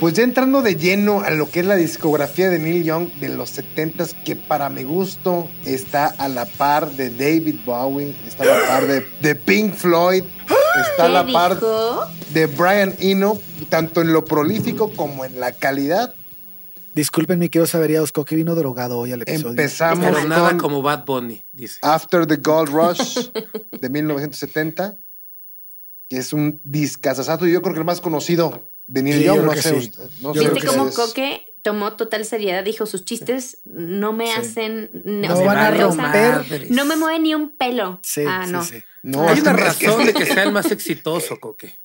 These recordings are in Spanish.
Pues ya entrando de lleno a lo que es la discografía de Neil Young de los 70s, que para mi gusto está a la par de David Bowie, está a la par de, de Pink Floyd, está a la par de Brian Eno, tanto en lo prolífico como en la calidad. Disculpen mi querido saberiados, que vino drogado hoy al episodio. Empezamos Pero nada con como Bad Bunny, dice. After the Gold Rush de 1970, que es un discazazazo y yo creo que el más conocido de Neil Sí, Young. yo No sé, sí. no sé Viste cómo. Coque tomó total seriedad, dijo sus chistes no me Sí. hacen, No van a no me mueve ni un pelo. Sí, ah, sí, no. sí. No, Hay es una que- razón de que sea el más exitoso, Coque.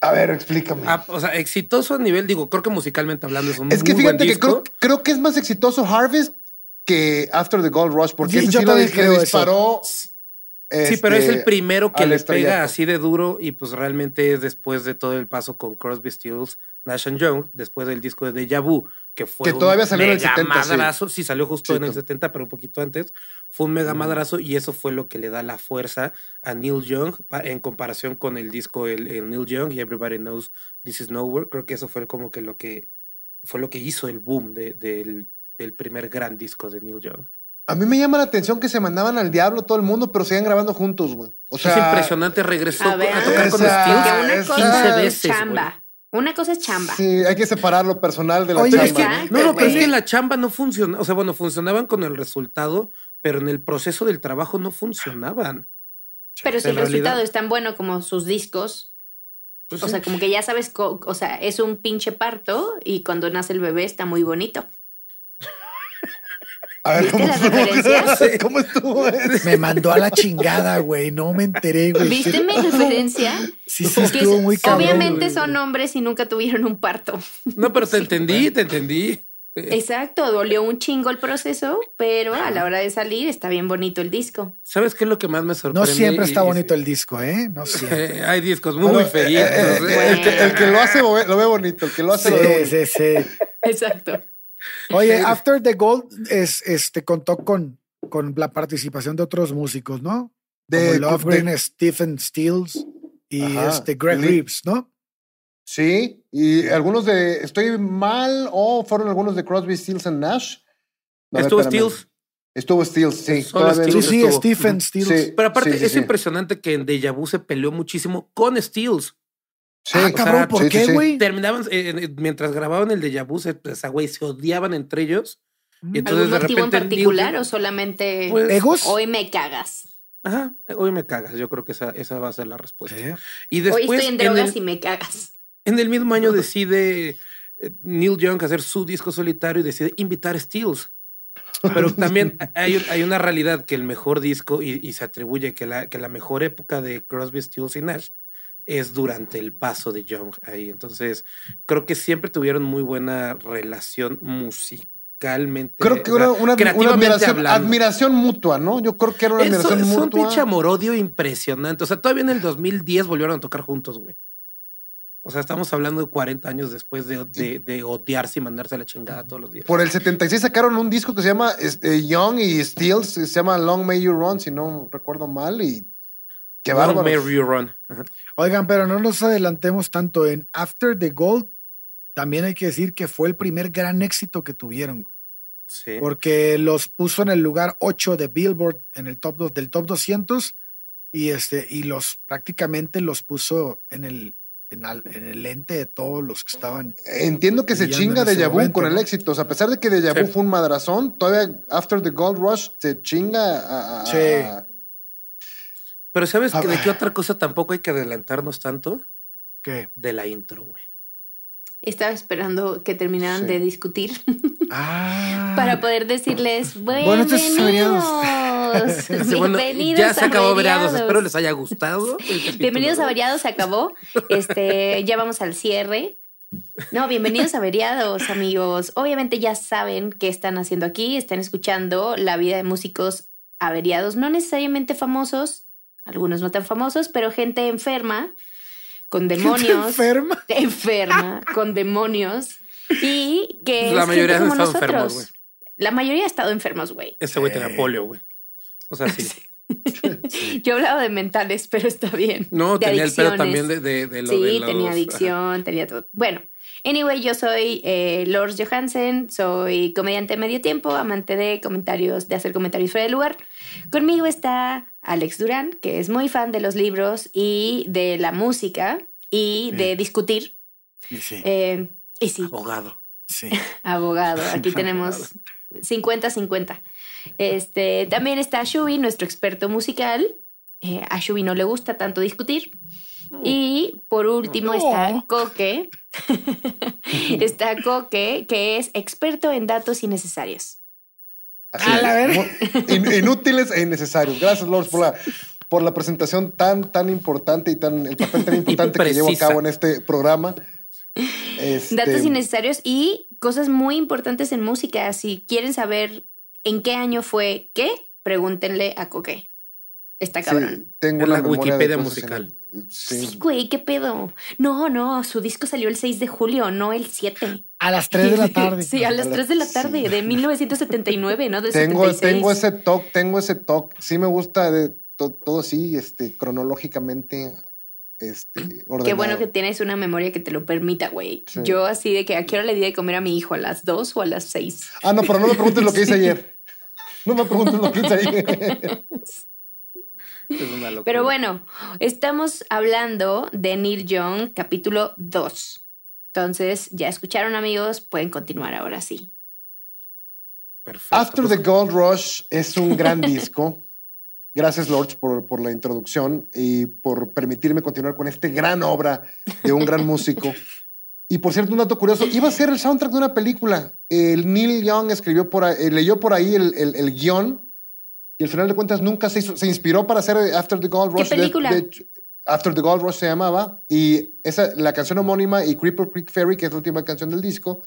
A ver, explícame. Ah, o sea, exitoso a nivel, digo, creo que musicalmente hablando es un es que muy fíjate que creo, creo que es más exitoso Harvest que After the Gold Rush, porque Sí, ese yo sí lo eso. Sí, pero es este, el primero que le pega así de duro y pues realmente es después de todo el paso con Crosby, Stills, Nash and Young, después del disco de Deja Vu, que fue Que todavía un salió en el mega 70, sí. madrazo, sí. salió justo Sí, en el to- 70, pero un poquito antes, fue un mega madrazo y eso fue lo que le da la fuerza a Neil Young en comparación con el disco el, el Neil Young y Everybody Knows This Is Nowhere, creo que eso fue como que lo que fue lo que hizo el boom de- del, del primer gran disco de Neil Young. A mí me llama la atención que se mandaban al diablo todo el mundo, pero siguen grabando juntos, güey. O sea, es impresionante, regresó A ver, a tocar con esa- Que una 15 cosa es veces, güey. chamba. Una cosa es chamba. Sí, hay que separar lo personal de la Oye, chamba. es que- ¿no? Exacto, No, no, pero es que la chamba no funciona. O sea, bueno, funcionaban con el resultado, pero en el proceso del trabajo no funcionaban. Pero si el resultado es tan bueno como sus discos, Pues o sí. sea, como que ya sabes, o sea, es un pinche parto y cuando nace el bebé está muy bonito. A ver, ¿Viste ¿cómo las estuvo? referencias? ¿Cómo estuvo eso? Me mandó a la chingada, güey. No me enteré, güey. ¿Viste mi referencia? Sí, sí, estuvo es- muy cabrón. obviamente güey. son hombres y nunca tuvieron un parto. No, pero te entendí, te entendí. Exacto, dolió un chingo el proceso, pero a la hora de salir está bien bonito el disco. ¿Sabes qué es lo que más me sorprende? No siempre está bonito el disco, ¿eh? No siempre. Eh, Hay discos muy Bueno, felices. eh, eh, el, que, el que lo hace lo ve, bonito, el que lo hace lo ve Sí, bonito. sí, sí. Exacto. Oye, After the Gold es, este, contó con, con la participación de otros músicos, ¿no? De- Como Lofgren, de- Stephen Stills y Ajá. este Greg Lee- Reeves, ¿no? Sí, y algunos de. ¿Estoy mal o fueron algunos de Crosby, Stills and Nash? No, Estuvo. Stills. Estuvo Stills, sí. Stills Sí. Stephen Stills. Sí. Pero aparte, sí, es sí. impresionante que en Deja Vu se peleó muchísimo con Stills. Sí, ah, sea, cabrón, ¿por sí, qué, sí. güey? Terminaban, eh, eh, mientras grababan el Deja Vu, se, pues, ah, güey, se odiaban entre ellos. Y entonces ¿Algún de motivo en particular Young- o solamente Pues, ¿Egos? hoy me cagas? Ajá, hoy me cagas. Yo creo que esa, esa va a ser la respuesta. Y Hoy después, estoy en en, drogas el, y me cagas. en el mismo año decide eh, Neil Young hacer su disco solitario y decide invitar a Stills. Pero también hay, hay una realidad que el mejor disco, y, y se atribuye que la, que la mejor época de Crosby, Stills y Nash es durante el paso de Young ahí. Entonces, creo que siempre tuvieron muy buena relación musicalmente. Creo que una, una creativamente admiración, admiración mutua, ¿no? Yo creo que era una admiración es un mutua. pinche amor-odio impresionante. O sea, todavía en el 2010 volvieron a tocar juntos, güey. O sea, estamos hablando de 40 años después de, de, de odiarse y mandarse a la chingada todos los días. Por el 76 sacaron un disco que se llama este, Young y Stills, se llama Long May You Run, si no recuerdo mal, y qué bárbaro. Run. Ajá. Oigan, pero no nos adelantemos tanto. En After the Gold también hay que decir que fue el primer gran éxito que tuvieron. güey. Sí. porque los puso en el lugar 8 de Billboard en el top dos- del top 200 y este y los prácticamente los puso en el en, al- en el lente de todos los que estaban Entiendo que se chinga de Vu con el éxito. O sea, a pesar de que de Vu Sí. fue un madrazón, todavía After the Gold Rush se chinga a. a- Sí. a- Pero ¿sabes que de qué otra cosa tampoco hay que adelantarnos tanto? que De la intro, güey. Estaba esperando que terminaran Sí. de discutir ah para poder decirles Bueno, estos son bienvenidos. Sí, bueno, bienvenidos ya se a acabó Veriados. Veriados. Espero les haya gustado. Bienvenidos a Variados, se acabó. Este, ya vamos al cierre. No, bienvenidos a Variados, amigos. Obviamente ya saben qué están haciendo aquí. Están escuchando la vida de músicos averiados, no necesariamente famosos, algunos no tan famosos, pero gente enferma, con demonios. enferma enferma, con demonios. Y que La es mayoría gente han como estado enfermos, nosotros. La mayoría ha estado enfermos, güey. Ese güey tenía polio, güey. O sea, sí. Yo hablaba de mentales, pero está bien. No, De tenía el adicciones. también de, de, de lo sí, de los- tenía ajá. adicción, tenía todo. Bueno, anyway, yo soy eh, Lors Johansen, soy comediante de medio tiempo, amante de comentarios, de hacer comentarios fuera de lugar. Conmigo está Alex Durán, que es muy fan de los libros y de la música y de discutir. Y sí Eh, y sí, Abogado. sí abogado. Aquí tenemos 50-50. Este, también está Shubi, nuestro experto musical. Eh, a Shubi no le gusta tanto discutir. Y por último No. está Coque. está Coque, que es experto en datos innecesarios. Así A la in- inútiles e innecesarios. Gracias, Lord, por la, por la presentación tan, tan importante y tan, el papel tan importante que llevo a cabo en este programa. Este, Datos innecesarios y cosas muy importantes en música. Si quieren saber en qué año fue qué, pregúntenle a Coque. Está sí, cabrón. tengo En la Wikipedia musical. en sí. Sí, güey, ¿qué pedo? No, no, su disco salió el 6 de julio, no el 7. a las 3 de la tarde Sí, a las 3 de la tarde, de 1979, ¿no? De Tengo, 76. tengo ese toque, tengo ese toque. Sí me gusta de to- todo así, este, cronológicamente, este, ordenado. Qué bueno que tienes una memoria que te lo permita, güey. Sí. Yo así de que a qué hora le di de comer a mi hijo, a las 2 o a las 6. Ah, no, pero no me preguntes lo que hice ayer. No me preguntes lo que. Es una locura. Pero bueno, estamos hablando de Neil Young, capítulo 2. Entonces, ya escucharon amigos, pueden continuar ahora sí. Perfecto. After the Gold Rush es un gran disco. Gracias, Lords, por, por la introducción y por permitirme continuar con esta gran obra de un gran músico. Y por cierto, un dato curioso, iba a ser el soundtrack de una película. El Neil Young escribió por ahí, eh, leyó por ahí el, el- el guion y al final de cuentas nunca se hizo, se inspiró para hacer After the Gold ¿Qué Rush. De- película? de After the Gold Rush se llamaba y esa, la canción homónima y Cripple Creek Ferry, que es la última canción del disco,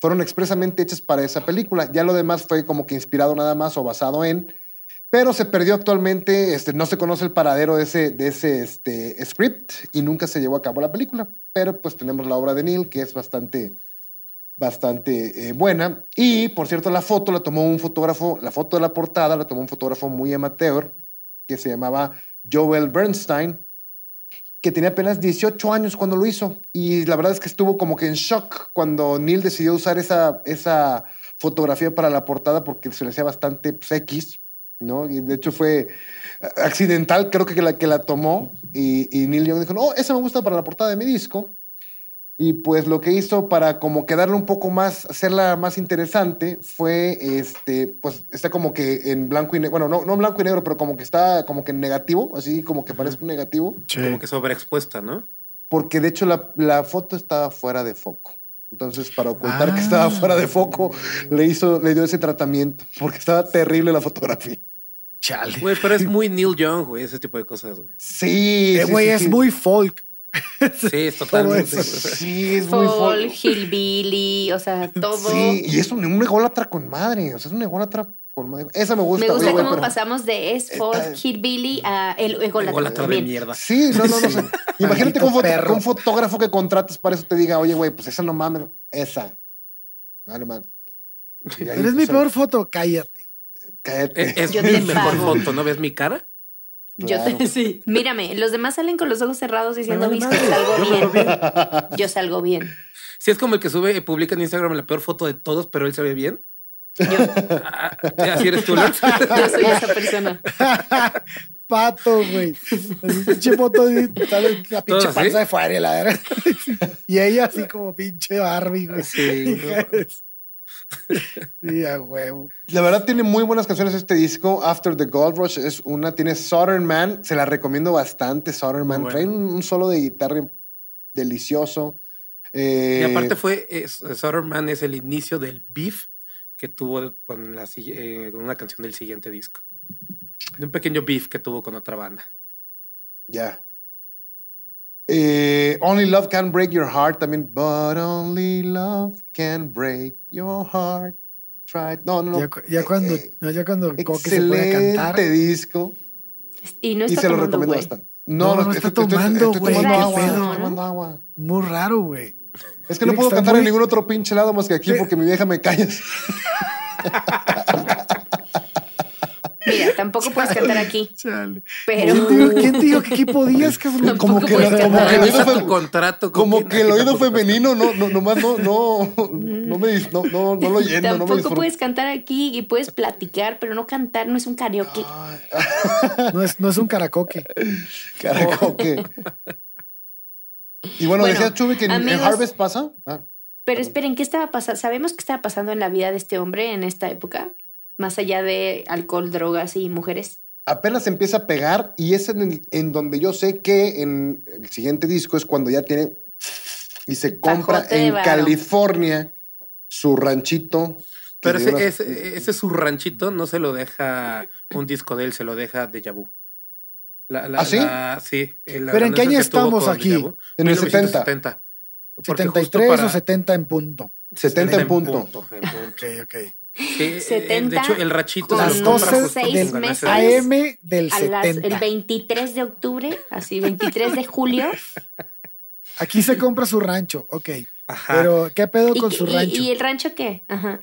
fueron expresamente hechas para esa película. Ya lo demás fue como que inspirado nada más o basado en, pero se perdió actualmente, este, no se conoce el paradero de ese, de ese este, script y nunca se llevó a cabo la película. Pero pues tenemos la obra de Neil, que es bastante, bastante eh, buena. Y por cierto, la foto la tomó un fotógrafo, la foto de la portada la tomó un fotógrafo muy amateur, que se llamaba Joel Bernstein, que tenía apenas 18 años cuando lo hizo. Y la verdad es que estuvo como que en shock cuando Neil decidió usar esa, esa fotografía para la portada porque se le hacía bastante pues, X, ¿no? Y de hecho fue accidental, creo que la, que la tomó. Y, y Neil Young dijo, no, esa me gusta para la portada de mi disco. Y pues lo que hizo para como quedarle un poco más, hacerla más interesante, fue este, pues está como que en blanco y negro, bueno, no, no en blanco y negro, pero como que está como que en negativo, así como que parece un negativo, Como que sobreexpuesta, ¿no? porque de hecho la, la foto estaba fuera de foco. Entonces, para ocultar Ah. que estaba fuera de foco, le hizo, le dio ese tratamiento, porque estaba terrible la fotografía. Chale. Güey, pero es muy Neil Young, güey, ese tipo de cosas, güey. Sí, Eh, sí, güey, sí, es sí. muy folk. Sí, es totalmente. Sí, es muy Fall, folk. Hillbilly, o sea, todo. Sí, y es un, un ególatra con madre, o sea, es un ególatra con madre. Esa me gusta. Me gusta güey, cómo pero- pasamos de es folk, Está- Hillbilly a el ególatra Ególatra de también. mierda. Sí, no, no, no. sé. Imagínate que un, fotógrafo que contrates para eso te diga, oye, güey, pues esa no mames, esa. No mames. Y ahí, Eres mi peor foto, cállate. Cállate. Es, es Yo mi mejor pago. foto, ¿no ves mi cara? Yo te, sí. Mírame, los demás salen con los ojos cerrados diciendo, viste, salgo yo bien. Yo salgo bien. Sí, es como el que sube y publica en Instagram la peor foto de todos, pero él se ve bien. Ah, Así eres tú, Lars. Yo soy esa persona. Pato, güey. Pinche foto de sale la pinche panza así. de fuera y la. Y ella así como pinche Barbie, güey. Sí, Sí, a huevo. La verdad tiene muy buenas canciones este disco. After the Gold Rush es una. Tiene Southern Man. Se la recomiendo bastante. Southern Man. Trae un, solo de guitarra delicioso. Eh, Y aparte fue, es, Southern Man es el inicio del beef que tuvo con, la, eh, con una canción del siguiente disco. De un pequeño beef que tuvo con otra banda. Ya. Eh, only Love Can Break Your Heart también. But only love can break your heart. Try. No, no, no. Ya, ya cuando, Eh, no, ya cuando Coque se puede excelente cantar. disco. Y no y está se lo recomiendo güey. bastante. No, no está estoy- tomando, estoy güey, agua, pedo, estoy ¿no? tomando agua. Muy raro, güey. Es que no puedo cantar en muy- ningún otro pinche lado más que aquí porque mi vieja me calla. Tampoco puedes cantar aquí. Chale. Pero ¿Quién te dijo- ¿Quién te dijo que aquí podías, cabrón? Como que, puedes lo- como cantar. que el oído contrato. con como que el oído femenino no, no, nomás no, no, no me no, no, no lo lleno, no me tampoco disfruto. puedes cantar aquí y puedes platicar, pero no cantar no es un karaoke. No es, no es un caracoque. Caracoque. Y bueno, Bueno, decía Chubi que en, en amigos- Harvest pasa. Ah, Pero esperen, ¿qué estaba pasando? ¿Sabemos qué estaba pasando en la vida de este hombre en esta época? Más allá de alcohol, drogas y mujeres. apenas empieza a pegar y es en, el- en donde yo sé que en el siguiente disco es cuando ya tiene y se compra Pajote de en. California su ranchito. Pero ese, ese, ese su ranchito no se lo deja un disco de él, se lo deja Deja Vu. La, la- ¿Ah, sí? la- sí. el ¿Pero en qué año estamos aquí? En el 1970. Porque justo 73 para- o 70 en punto. 70 en punto. en punto. Ok, ok. Sí, eh, 70 de hecho, el rachito Las lo compra 12 justo seis del meses. ese- AM del A las- 70. el 23 de octubre, así 23 de julio. Aquí se compra su rancho, ok. Ajá. Pero, ¿qué pedo ¿Y, con su y- rancho? y el rancho qué? Ajá.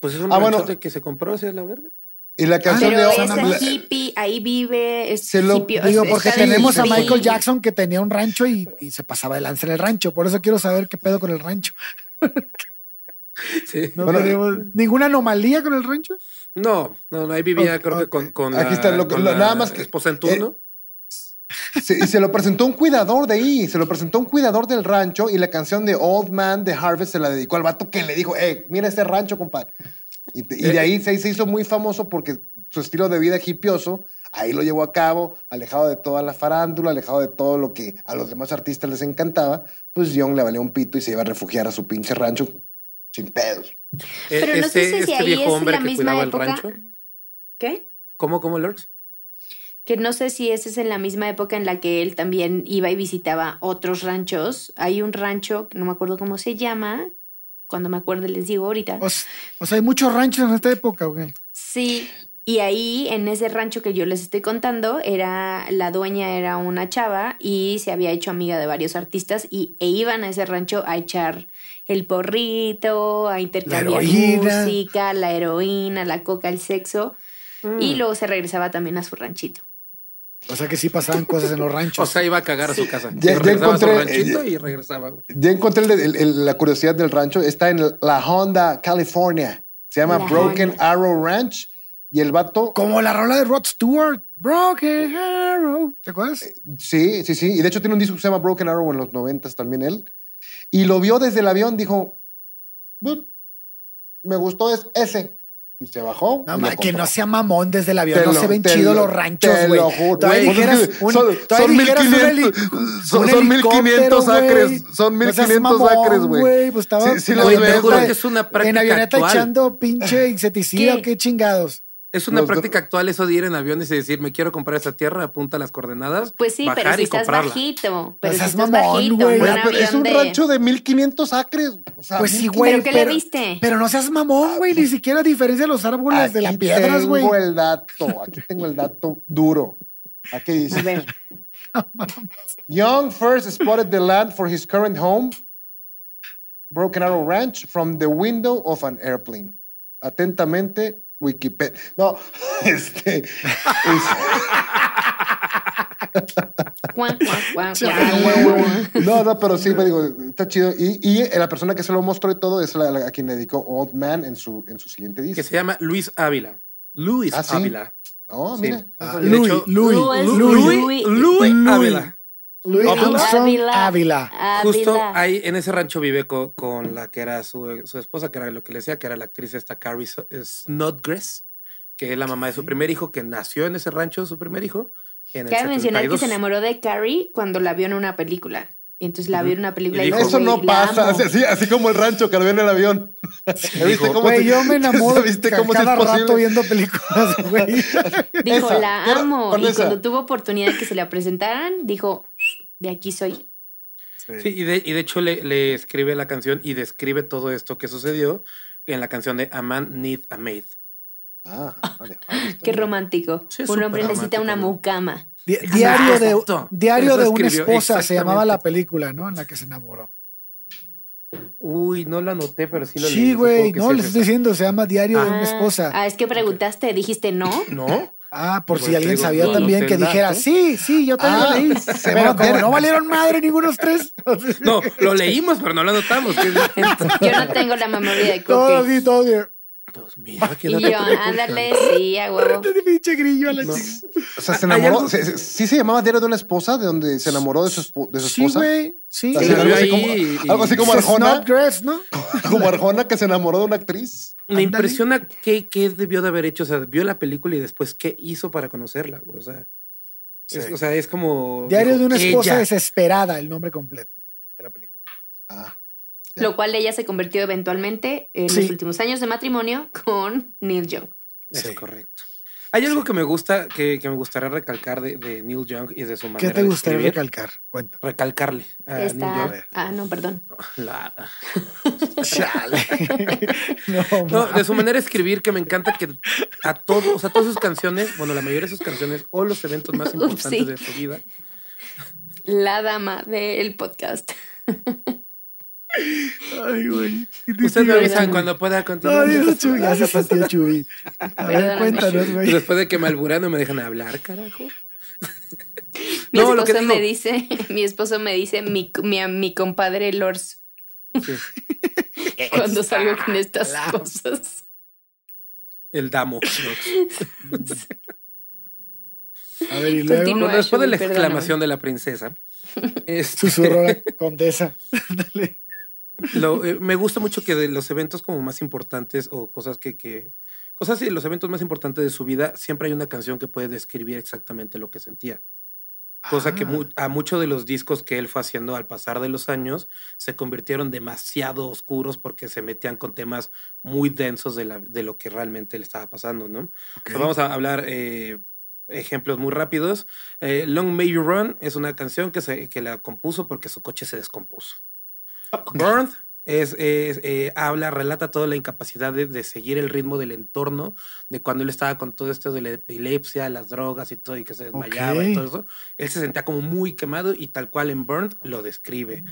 Pues es un Ah, bueno. que se compró hacia la verga. Y la canción Pero de es el más- hippie, ahí vive, es Se lo- hippie, Digo, es- porque tenemos a hippie. Michael Jackson que tenía un rancho y, y se pasaba de lanza en el rancho. Por eso quiero saber qué pedo con el rancho. Sí. No Bueno, tenemos ninguna anomalía con el rancho. No, no, no, ahí vivía, creo que con, con Aquí la, está, lo que- con lo- la nada más que- esposa en turno. Se, y se lo presentó un cuidador de ahí, se lo presentó un cuidador del rancho y la canción de Old Man de Harvest se la dedicó al vato que le dijo, eh, mira este rancho, compadre. Y, de ahí se, se hizo muy famoso porque su estilo de vida hipioso, ahí lo llevó a cabo, alejado de toda la farándula, alejado de todo lo que a los demás artistas les encantaba, pues Young le valía un pito y se iba a refugiar a su pinche rancho sin pedos. Eh, Pero no sé este- si, si este ahí viejo es hombre la que misma cuidaba época. el rancho. ¿Qué? ¿Cómo, cómo, Lords? Que no sé si esa es en la misma época en la que él también iba y visitaba otros ranchos. Hay un rancho, que no me acuerdo cómo se llama. Cuando me acuerde les digo ahorita. O, sea, hay muchos ranchos en esta época, güey. Sí, y ahí en ese rancho que yo les estoy contando, era la dueña era una chava y se había hecho amiga de varios artistas y e iban a ese rancho a echar el porrito, a intercambiar heroína. música, la heroína, la coca, el sexo Mm. y luego se regresaba también a su ranchito. O sea que sí pasaban cosas en los ranchos. O sea, iba a cagar a su casa. Ya- ya regresaba a su encontré, ranchito eh, y regresaba. güey. Ya encontré el el- el- la curiosidad del rancho. Está en la Honda, California. Se llama La Broken Honda. Arrow Ranch. Y el vato. Como la rola de Rod Stewart. Broken Arrow. ¿Te acuerdas? Sí, sí, sí. Y de hecho tiene un disco que se llama Broken Arrow en los noventas también él. Y lo vio desde el avión. Dijo: "But, Me gustó es ese. Y se bajó. No, lo ma, que no sea mamón desde el avión. Te no lo- se ven chidos lo- los ranchos, güey. lo que son- son dijeras un 1500 heli- son- un son 1500 helicóptero, acres, güey. son No seas 1500 mamón, acres, güey. Pues estaba Sí, sí avioneta- ves, güey. Es una práctica En avioneta actual. echando pinche insecticida qué chingados. Es una Los do- práctica actual eso de ir en aviones y decir, me quiero comprar esta tierra, apunta las coordenadas. Pues sí, pero bajar si y estás comprarla. bajito, pero si seas estás mamón, bajito, güey. un pero es un de- rancho de 1500 acres. O sea, Pues sí, 1500 güey. ¿Pero qué le viste? Pero no seas mamón, güey. Ni siquiera a diferencia de los árboles de las Aquí piedras, güey. Tengo el dato. Aquí tengo el dato duro. Aquí dice. A ver, Young first spotted the land for his current home, Broken Arrow Ranch, from the window of an airplane. Atentamente, Wikipedia. No, este. es- Cuan, cuan, cuan, cuan, cuan. No, no, pero sí, me digo, está chido. Y, y la persona que se lo mostró y todo es la, la- a quien le dedicó Old Man en su, en su siguiente Que disco. se llama Luis Ávila. Luis Ah, ¿sí? Ávila. Oh, Sí. mira. Ah, De Louis, hecho, Louis, Louis, Louis, Luis, Luis Louis. Ávila. Pues, Armstrong Ávila. Justo ahí en ese rancho vive co- con, la que era su, su esposa, que era lo que le decía, que era la actriz esta Carrie eh, Snodgrass, que es la mamá de su primer hijo, que nació en ese rancho, su primer hijo. En el Cabe mencionar que 72. se enamoró de Carrie cuando la vio en una película. Y entonces la vio en una película Y y, dijo, Eso no "Güey, la pasa, amo". así, así, así como el rancho que lo vio en el avión. ¿Ya Dijo, viste cómo Güey, yo me enamoro ¿Viste cómo es cada rato posible? viendo películas, güey. Dijo, Esa, la amo. Y esa. cuando tuvo oportunidad que se la presentaran, dijo, de aquí soy. Sí, y de, y de hecho le, le escribe la canción y describe todo esto que sucedió en la canción de A Man Need a Maid. Ah, vale, vale, Qué romántico. Sí, Un hombre necesita una mucama. Di- diario de, Exacto. diario de una esposa se llamaba la película, ¿no? En la que se enamoró. Uy, no lo anoté, pero sí lo leí. Sí, güey, no, es estoy diciendo, se llama Diario de una Ah, esposa. Ah, es que preguntaste, dijiste no. ¿No? Ah, por Pues si alguien te digo, sabía no, también que dijera, dato. sí, sí, yo también Ah, lo leí. se Pero como no valieron madre ningunos tres. No, lo leímos, pero no lo anotamos. que es distinto. Yo no tengo la memoria de Todo Cookie. así, todo bien. Dios mío, ¿qué Y no yo, ándale, sí, a huevo. Pinche grillo a la No. chica. O sea, se ¿Hay enamoró. algo? se- se- ¿Sí se llamaba Diario de una esposa? ¿De donde se enamoró de su, de su Sí, esposa? güey, sí. Así, Sí, algo, así como, y- algo así como Arjona. Snodgrass, ¿no? Como Arjona que se enamoró de una actriz. Me impresiona qué, qué debió de haber hecho. O sea, vio la película y después qué hizo para conocerla, güey. O sea, es, o sea, es como. Diario dijo, de una esposa ella. desesperada, el nombre completo de la película. Ah. Lo cual ella se convirtió eventualmente en Sí. los últimos años de matrimonio con Neil Young. Es correcto. Hay algo que me gusta, que, que me gustaría recalcar de, de Neil Young y de su manera ¿Qué te gustaría recalcar? Cuenta. Recalcarle a Neil. Young. Ah, no, perdón. La- Chale. no, No, de su manera de escribir, que me encanta que a todos, o sea, todas sus canciones, bueno, la mayoría de sus canciones o los eventos más importantes de su vida, La dama del podcast. Ay, güey. ustedes me avisan cuando pueda continuar. Ay, eso, Chuy, ya se sintió Chuy. A ver, cuéntanos, güey. Después de que me alburan no me dejan hablar, carajo. Mi No, lo esposo que digo- me dice, mi esposo me dice mi, mi, mi compadre Lors Sí, cuando salgo con estas cosas. el damo. A ver, y luego Continúa. Bueno, después de la exclamación de la princesa, este, susurró la condesa. Dale. Lo- eh, me gusta mucho que de los eventos como más importantes o cosas que, que cosas y los eventos más importantes de su vida, siempre hay una canción que puede describir exactamente lo que sentía. Cosa que Ah. mu- a muchos de los discos que él fue haciendo al pasar de los años se convirtieron demasiado oscuros porque se metían con temas muy densos de, la- de lo que realmente le estaba pasando, ¿no? Vamos a hablar eh, ejemplos muy rápidos. Eh, Long May You Run es una canción que, se, que la compuso porque su coche se descompuso. Es, es, eh, habla, relata toda la incapacidad de, de seguir el ritmo del entorno, de cuando él estaba con todo esto de la epilepsia, las drogas y todo, y que se desmayaba y todo eso. Él se sentía como muy quemado y tal cual en Burned lo describe.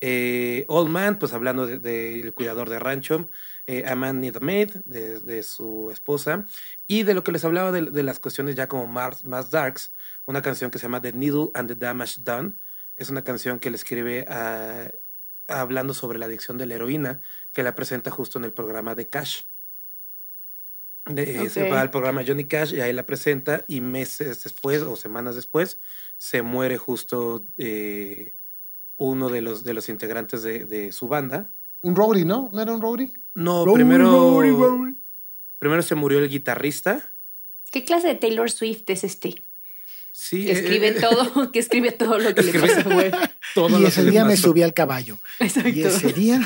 Eh, Old Man, pues hablando del de, cuidador de rancho, eh, A Man Need a Maid, de, de su esposa, y de lo que les hablaba de, de las cuestiones ya como más, más darks, una canción que se llama The Needle and the Damage Done, es una canción que le escribe a, hablando sobre la adicción de la heroína, que la presenta justo en el programa de Cash. De- Se va al programa Johnny Cash y ahí la presenta y meses después o semanas después se muere justo eh, uno de los, de los integrantes de, de su banda. Un roadie, ¿no? ¿No era un roadie? No, Rory, primero, Rory, Rory. primero se murió el guitarrista. ¿Qué clase de Taylor Swift es este? Sí, Que eh, escribe eh, todo, que escribe todo lo que le pasa, güey. todo Y lo ese día me subí al caballo. Exacto. Y ese día.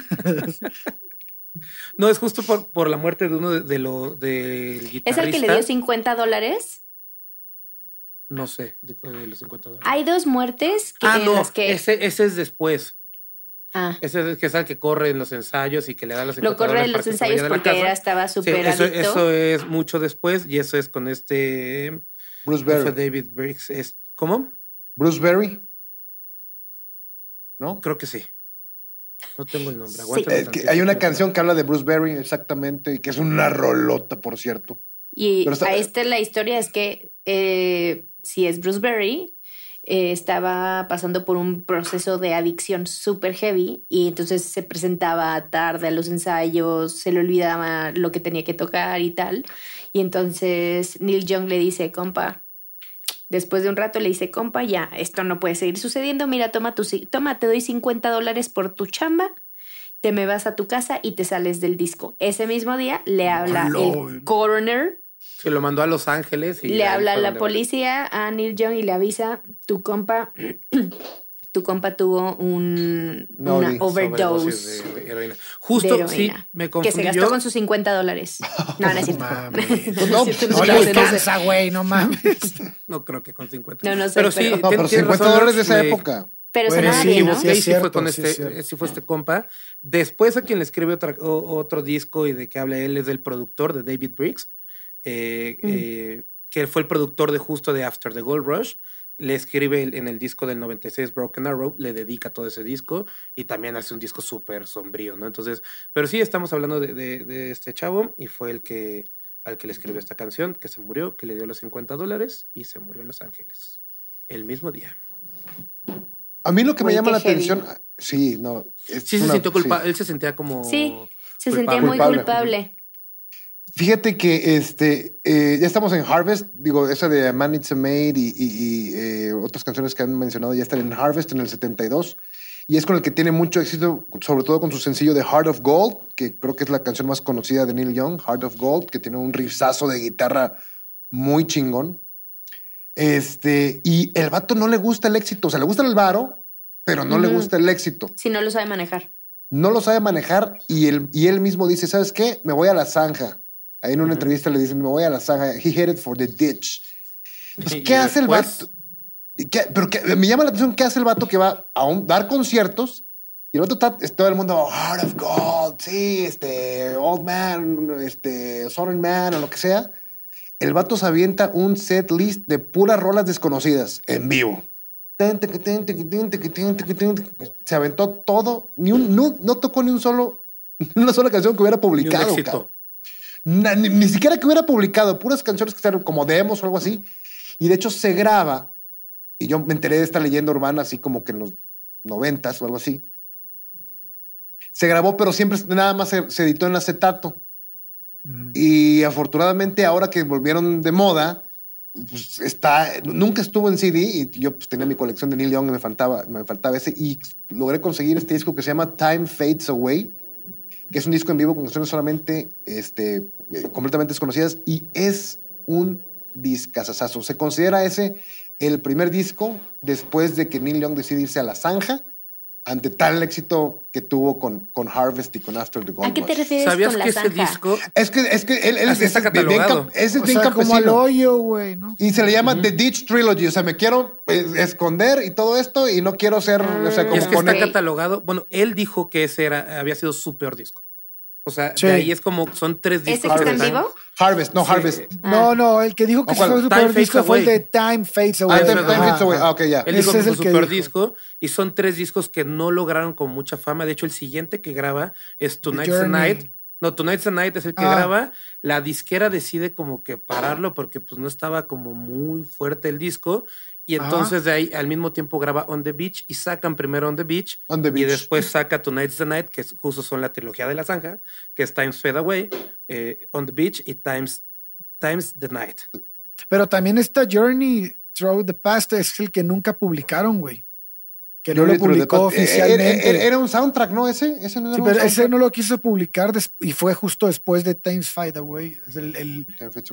No, es justo por, por la muerte de uno de, de lo, del ¿Es guitarrista. el que le dio 50 dólares? No sé, de, de los 50 dólares. Hay dos muertes que, Ah, no, las que... ese, ese es después. Ah, Ese es el que es el que corre en los ensayos y que le da los 50 lo corre en los ensayos porque era, estaba Sí, súper eso, adicto. eso es mucho después y eso es con este Bruce fue Berry. David Briggs. Es, ¿Cómo? Bruce Berry. ¿No? Creo que sí. No tengo el nombre. Sí. aguántame Es que tantito. hay una canción que habla de Bruce Berry, exactamente, y que es una rolota, por cierto. Y está- a este la historia es que eh, si es Bruce Berry, eh, estaba pasando por un proceso de adicción súper heavy y entonces se presentaba tarde a los ensayos, se le olvidaba lo que tenía que tocar y tal. Y entonces Neil Young le dice, compa, después de un rato le dice, compa, ya, esto no puede seguir sucediendo, mira, toma, tu, toma te doy 50 dólares por tu chamba te me vas a tu casa y te sales del disco. Ese mismo día le habla el coroner, Se lo mandó a Los Ángeles y le habla la policía a Neil Young y le avisa, tu compa, tu compa tuvo un, No, una overdose de heroína. de Justo, sí, heroína, me que confundí se gastó yo. con sus 50 dólares. No, no es cierto. No, es cierto, No no le alcanza, güey, no mames. No creo que con 50. No, no sé, pero sí, pero- No, tien- pero tienes 50 razón, dólares de esa me- época. Pero Bueno, sonaba sí, bien, ¿no? sí, Sí, es sí fue cierto, con sí, este, es cierto. sí fue este compa. Después a quien le escribe otra- o- otro disco y de que habla él es del productor de David Briggs, eh, Mm. eh, que fue el productor de justo de After the Gold Rush. Le escribe en el disco del 96 Broken Arrow, le dedica todo ese disco y también hace un disco súper sombrío, ¿no? Entonces, pero sí estamos hablando de, de- de este chavo y fue el que al que le escribió esta canción, que se murió, que le dio los 50 dólares y se murió en Los Ángeles el mismo día. A mí lo que me llama la heavy. atención. Sí, no. es Sí se sintió culpable, sí. él se sentía como... Sí, se culpable. sentía muy Culpable. Fíjate que este, eh, ya estamos en Harvest, digo, esa de Man It's a Maid y, y- y, eh, otras canciones que han mencionado ya están en Harvest en el 72. Y es con el que tiene mucho éxito, sobre todo con su sencillo de Heart of Gold, que creo que es la canción más conocida de Neil Young, Heart of Gold, que tiene un rizazo de guitarra muy chingón. Este, y el vato no le gusta el éxito, o sea, le gusta el varo, pero no le gusta el éxito. Si no lo sabe manejar. No lo sabe manejar y él, y él mismo dice, ¿sabes qué? Me voy a la zanja. Ahí en una entrevista le dicen, me voy a la zanja. He headed for the ditch. Entonces, ¿Qué hace el después- vato? ¿Y qué- pero qué- me llama la atención qué hace el vato que va a un- dar conciertos y el vato está, es todo el mundo, Heart of Gold, sí, este, Old Man, este, Southern Man o lo que sea. El vato se avienta un set list de puras rolas desconocidas en vivo. Se aventó todo, ni un, no, no tocó ni un solo, ni una sola canción que hubiera Y un publicado. éxito. Ni, ni siquiera que hubiera publicado, puras canciones que eran como demos o algo así. Y de hecho se graba, y yo me enteré de esta leyenda urbana así como que en los noventas o algo así. Se grabó, pero siempre nada más se, se editó en acetato. Y afortunadamente ahora que volvieron de moda, pues está, nunca estuvo en CD y yo pues tenía mi colección de Neil Young y me faltaba, me faltaba ese y logré conseguir este disco que se llama Time Fades Away, que es un disco en vivo con canciones solamente este, eh, completamente desconocidas y es un discazazazo. Se considera ese el primer disco después de que Neil Young decide irse a la zanja ante tal éxito que tuvo con, con Harvest y con After the Gold ¿A qué te refieres ¿Sabías con la que ese zanja? disco Es que, es que él, él es, está bien catalogado. ese es O bien sea, como al hoyo, güey, ¿no? Y se le llama The Ditch Trilogy. O sea, me quiero eh, esconder y todo esto y no quiero ser, o sea, Ah, como es que poner- está catalogado. Bueno, él dijo que ese era, había sido su peor disco. O sea, Sí. de ahí es como son tres ¿Ese discos. que está en vivo? Harvest, no Sí. Harvest. No, no, el que dijo que ¿O ese fue su peor disco fue el de Time Fades Ah, Away. Time, Time Fades Away. Ah, ok, ya. Él dijo Ese que fue su peor dijo. disco y son tres discos que no lograron con mucha fama. De hecho, el siguiente que graba es Tonight's. Night. No, Tonight's the Night es el que Ah. graba. La disquera decide como que pararlo porque pues no estaba como muy fuerte el disco. Y Ajá. entonces de ahí al mismo tiempo graba On the Beach y sacan primero On the Beach. On the Y después saca Tonight's the Night, que es- justo son la trilogía de la zanja, que es Times Fade Away, eh, On the Beach y Times, Times the Night. Pero también esta Journey Through the Past es el que nunca publicaron, güey. Que no lo publicó. Eh, oficialmente. Era, era un soundtrack, ¿no? Ese, ese no era Sí, un pero ese no lo quiso publicar y fue justo después de Times Fade Away. Es el,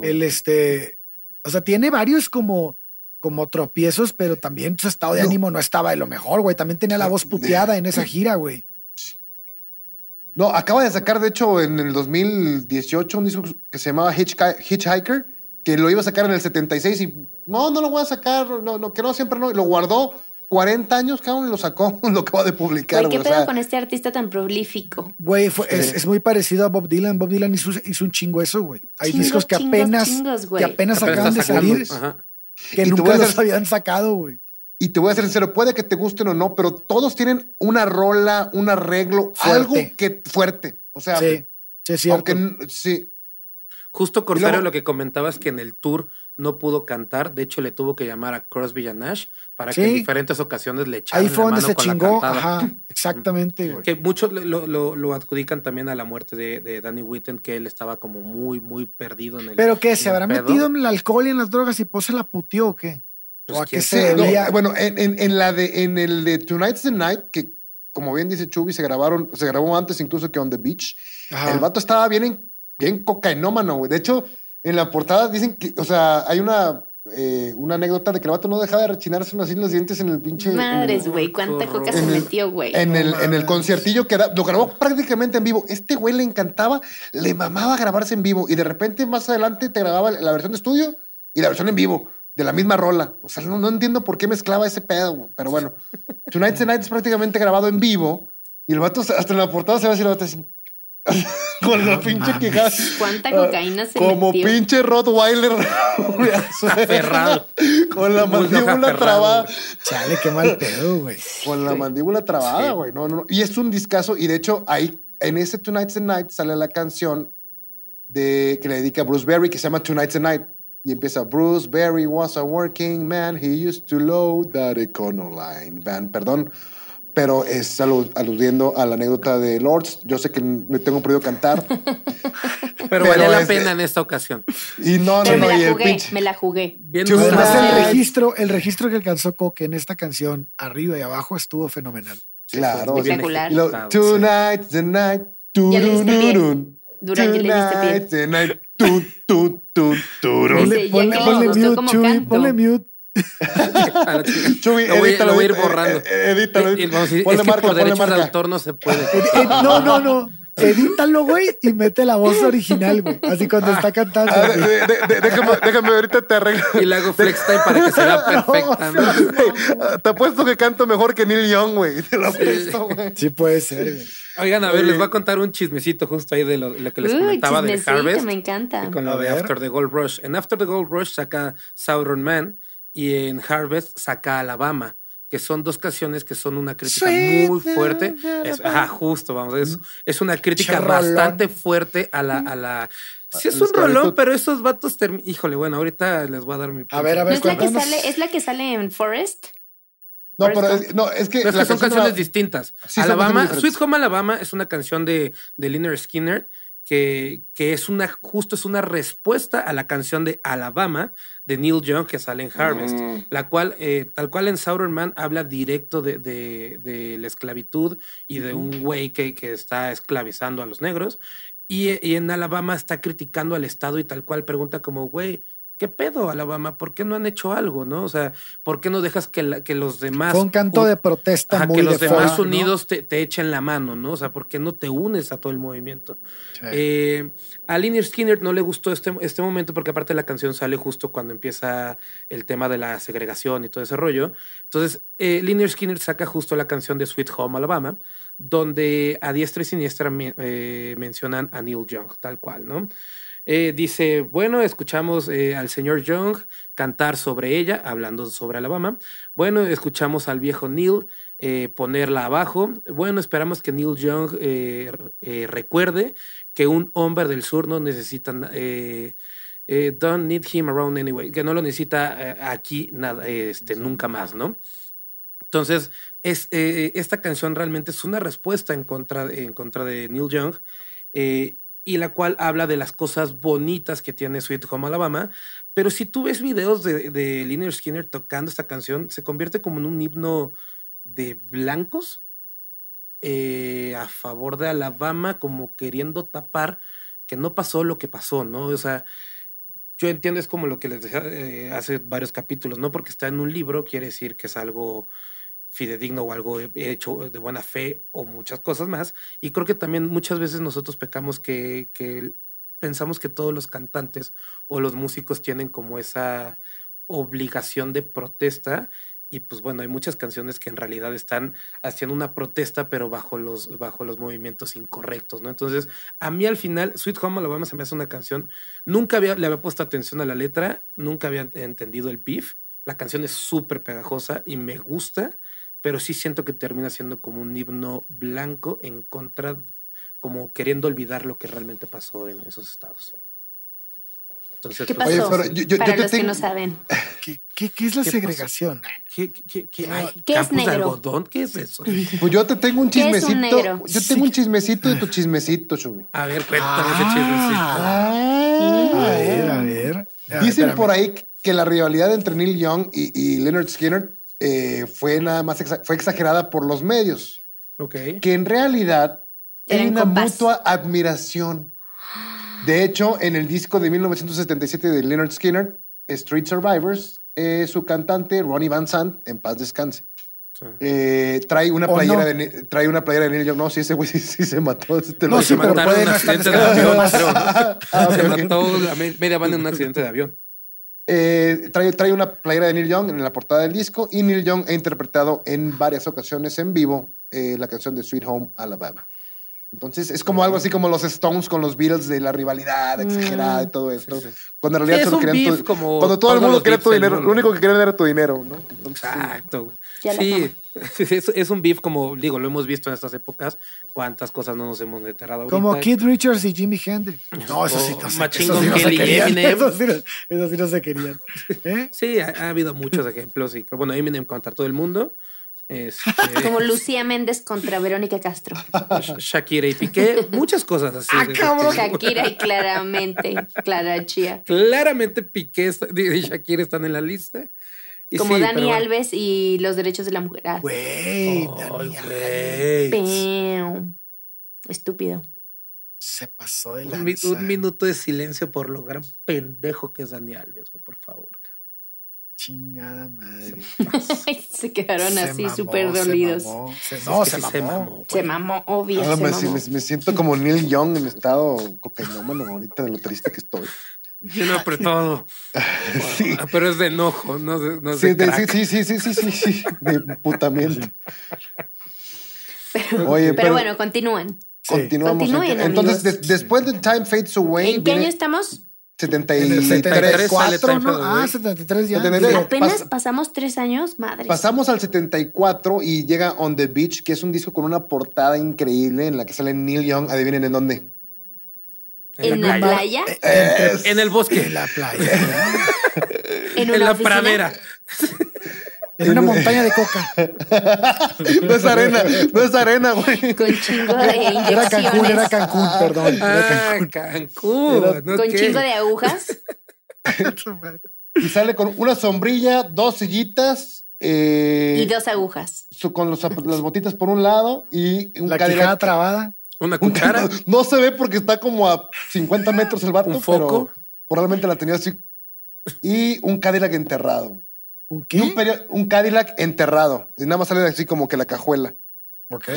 el, este, o sea, tiene varios como, como tropiezos, pero también su estado de No. ánimo no estaba de lo mejor, güey. También tenía la voz puteada en esa gira, güey. No, acaba de sacar, de hecho, en el 2018 un disco que se llamaba Hitchhiker, que lo iba a sacar en el 76 y no, no lo voy a sacar, no, no, que no, siempre no. Y lo guardó 40 años, cabrón, y lo sacó, lo acaba de publicar. Güey, ¿qué o pedo sea, con este artista tan prolífico? Güey, fue- es, es muy parecido a Bob Dylan. Bob Dylan hizo, hizo un chingo eso, güey. Hay Chingos, discos que chingos, apenas, chingos, güey. que apenas Apenas acaban de salir, Ajá. Que Y nunca los habían sacado, güey. Y te voy a ser sincero, puede que te gusten o no, pero todos tienen una rola, un arreglo, Fuerte. algo que fuerte. O sea, Sí, sí, es cierto. aunque sí. Justo Corsario, luego- lo que comentabas que en el tour no pudo cantar. De hecho, le tuvo que llamar a Crosby y a Nash para que en diferentes ocasiones le echaran Ahí fue la donde mano se con chingó. Ajá, exactamente, güey. Que muchos lo, lo- lo adjudican también a la muerte de, de Danny Whitten, que él estaba como muy, muy perdido en el. Pero que se habrá pedo. metido en el alcohol y en las drogas y pues se la puteó o qué? Pues ¿O a qué se no, bueno, en, en- en la de, en el de Tonight's the Night, que como bien dice Chubi, se grabaron, se grabó antes incluso que On the Beach. Ajá. El vato estaba bien, en- bien cocainómano, güey. De hecho, en la portada dicen que, o sea, hay una, eh, una anécdota de que el vato no dejaba de rechinarse así los dientes en el pinche. en el- Madres, güey, cuánta coca se en el- metió, güey. En el, en el conciertillo que era- lo grabó prácticamente en vivo. Este güey le encantaba, le mamaba grabarse en vivo y de repente más adelante te grababa la versión de estudio y la versión en vivo de la misma rola. O sea, no, no entiendo por qué mezclaba ese pedo, güey. pero bueno. Tonight's the Night es prácticamente grabado en vivo y el vato hasta en la portada se ve así el vato así. Con la pinche mames. quejada. ¿Cuánta cocaína se Como metió? pinche Rottweiler. Aferrado. Con la mandíbula trabada. Chale, qué mal pedo, güey. Con la mandíbula trabada, güey. No, no, no. Y es un discazo. Y de hecho, ahí, en ese Tonight's the Night sale la canción de, que le dedica a Bruce Berry, que se llama Tonight's the Night. Y empieza, Bruce Berry was a working man. He used to load that Econoline van. Perdón, pero es alu- aludiendo a la anécdota de Lords. Yo sé que me tengo prohibido cantar. Pero, Pero valía la es- pena en esta ocasión. Y no, no, Pero no. me la jugué, me la jugué. Bien Además, el registro, el registro que alcanzó Coque en esta canción, arriba y abajo, estuvo fenomenal. Claro. Bien Espectacular. Lo-. Tonight's the night. Turururun. Durán, ya le diste. Tonight's the night. Tu, tu, tu, turun. Dice, Ponle, ponle, ponle mute, Chuy, ponle mute. Chubi, lo, voy, edítalo, lo voy a ir borrando. eh, eh, edítalo, decir, ponle es que marca, por ponle derechos de autor no se puede. No, no, no. Edítalo, güey, y mete la voz original, güey. Así cuando está cantando. Ah, de- de- de- de- déjame, déjame, ahorita te arreglo. Y le hago flex time para que se vea perfecta. ¿no? Ah, Te apuesto que canto mejor que Neil Young, güey. Te lo apuesto, güey. Sí puede ser, güey. Oigan, a ver, les voy a contar un chismecito justo ahí de lo, lo que les Uy, comentaba chismecito, Harvest. me encanta. Con lo de. After the Gold Rush. En After the Gold Rush saca Southern Man y en Harvest saca Alabama, que son dos canciones que son una crítica muy fuerte. Es, ajá, justo, vamos. Es, es una crítica bastante fuerte a la. A la sí, es un rolón, pero esos vatos. Híjole, bueno, ahorita les voy a dar mi. A ver, a ¿No ver, es la, que sale, ¿Es la que sale en Forest? No, pero es, no, es que. Es que son canciones distintas. Sí, Alabama. Sweet Home Alabama es una canción de, de Lynyrd Skinner que, que es una, justo es una respuesta a la canción de Alabama de Neil Young que sale en Harvest, Mm. la cual, eh, tal cual en Southern Man habla directo de, de- de la esclavitud y de un güey que, que está esclavizando a los negros. Y, y en Alabama está criticando al Estado y tal cual pregunta como, güey, ¿qué pedo, Alabama? ¿Por qué no han hecho algo, no? O sea, ¿por qué no dejas que, la- que los demás... Fue un canto de protesta Ajá, muy que los de demás unidos te, te echen la mano, ¿no? O sea, ¿por qué no te unes a todo el movimiento? Sí. Eh, a Lynyrd Skinner no le gustó este, este momento porque aparte la canción sale justo cuando empieza el tema de la segregación y todo ese rollo. Entonces, eh, Lynyrd Skinner saca justo la canción de Sweet Home Alabama, donde a diestra y siniestra eh, mencionan a Neil Young, tal cual, ¿no? Eh, dice, bueno, escuchamos eh, al señor Young cantar sobre ella, hablando sobre Alabama. Bueno, escuchamos al viejo Neil eh, ponerla abajo. Bueno, esperamos que Neil Young recuerde que un hombre del sur no necesita... don't need him around anyway, que no lo necesita aquí nada, este, nunca más, ¿no? Entonces, es, esta canción realmente es una respuesta en contra, en contra de Neil Young y la cual habla de las cosas bonitas que tiene Sweet Home Alabama. Pero si tú ves videos de, de Lynyrd Skinner tocando esta canción, se convierte como en un himno de blancos eh, a favor de Alabama, como queriendo tapar que no pasó lo que pasó, ¿no? O sea, yo entiendo, es como lo que les decía eh, hace varios capítulos, no porque está en un libro quiere decir que es algo fidedigno o algo hecho de buena fe o muchas cosas más. Y creo que también muchas veces nosotros pecamos que, que pensamos que todos los cantantes o los músicos tienen como esa obligación de protesta. Y pues bueno, hay muchas canciones que en realidad están haciendo una protesta, pero bajo los, bajo los movimientos incorrectos, ¿no? Entonces, a mí al final, Sweet Home Alabama se me hace una canción, nunca había, le había puesto atención a la letra, nunca había entendido el beef. La canción es súper pegajosa y me gusta, pero sí siento que termina siendo como un himno blanco en contra, como queriendo olvidar lo que realmente pasó en esos estados. Entonces, ¿Qué pues, pasó? Oye, pero yo- yo- Para yo te los que no saben. ¿Qué, qué, qué es la ¿Qué segregación? ¿Qué, qué, qué, ay, ¿Qué es de negro? algodón? ¿Qué es eso? Pues yo te tengo un ¿Qué es un chismecito. negro? Yo tengo un chismecito de tu chismecito, Chubi. A ver, cuéntame Ah. ese chismecito. A ver, a ver. A Dicen espérame. por ahí que la rivalidad entre Neil Young y, y Leonard Skinner eh, fue nada más exa- fue exagerada por los medios. Ok. Que en realidad hay Eran una mutua admiración. De hecho, en el disco de 1977 de Leonard Skinner, Street Survivors, eh, su cantante Ronnie Van Sant, en paz descanse, Sí. eh, trae una ¿O playera no? de trae una playera de Neil Young. No, sí, ese güey sí, sí se mató. ese te lo No, sí, pero puede en un no estar accidente de avión, descargado. creo. ¿no? Ah, Se mató la media banda en un accidente de avión. Eh, trae, trae una playera de Neil Young en la portada del disco y Neil Young ha interpretado en varias ocasiones en vivo eh, la canción de Sweet Home Alabama. Entonces es como algo así como los Stones con los Beatles de la rivalidad exagerada y todo esto. sí. Cuando en realidad Sí, solo querían tu- como cuando todo el mundo quería tu dinero, lo único que querían era tu dinero, ¿no? Entonces, Exacto. Ya Sí, es, es un beef como, digo, lo hemos visto en estas épocas. Cuántas cosas no nos hemos enterado ahorita. Como Keith Richards y Jimi Hendrix. No, eso sí, no eso sí no se Kelly y querían. Eminem. Eso sí, no, eso sí no se querían. ¿Eh? Sí, ha, ha habido muchos ejemplos. Y, bueno, Eminem contra todo el mundo. Este, Como Lucía Méndez contra Verónica Castro. Shakira y Piqué. Muchas cosas así. Ah, de- cabrón. Shakira y claramente Clara Chía. Claramente Piqué y Shakira están en la lista. Como sí, Dani bueno. Alves y los derechos de la mujer. Ah, Güey, Dani. Estúpido. se pasó de Un, mi- lanza. un minuto de silencio por lo gran pendejo que es Dani Alves, güey, por favor. Chingada madre. Se quedaron Se así súper se dolidos. mamó, se- no, Es se que mamó. Se mamó, obvio. mamó. me- me siento como Neil Young en estado cocainómano ahorita de lo triste que estoy. Lleno apretado. Sí. Ah, Pero es de enojo, no de, no es Sí, de de- crack. sí, sí, sí, sí, sí, sí, de putamiento. Oye, Pero bueno, continúen. continuamos. Continúen, Entonces, des- después de Time Fades Away, ¿En qué año estamos? 73. En el 73 sale 74, Time ¿no? Fade Ah, Away. 73 ya. 73. Pero Apenas pasa- pasamos tres años, madre. Pasamos al 74 y llega On the Beach, que es un disco con una portada increíble en la que sale Neil Young. Adivinen en dónde. ¿En la playa? Es- En el bosque. En la playa. ¿En En la oficina? pradera. En una montaña de coca. no es arena, no es arena, güey. Con chingo de inyecciones. Era Cancún, era Cancún, perdón. Era Ah, Cancún. Cancún. Con chingo de agujas. Y sale con una sombrilla, dos sillitas. eh, y dos agujas. su- con los las botitas por un lado y un La quijada trabada. Una Un cuchara. No se ve porque está como a 50 metros el vato, ¿Un foco? pero probablemente la tenía así. Y un Cadillac enterrado. ¿Un Y un, qué? un Cadillac enterrado. Y nada más sale así como que la cajuela.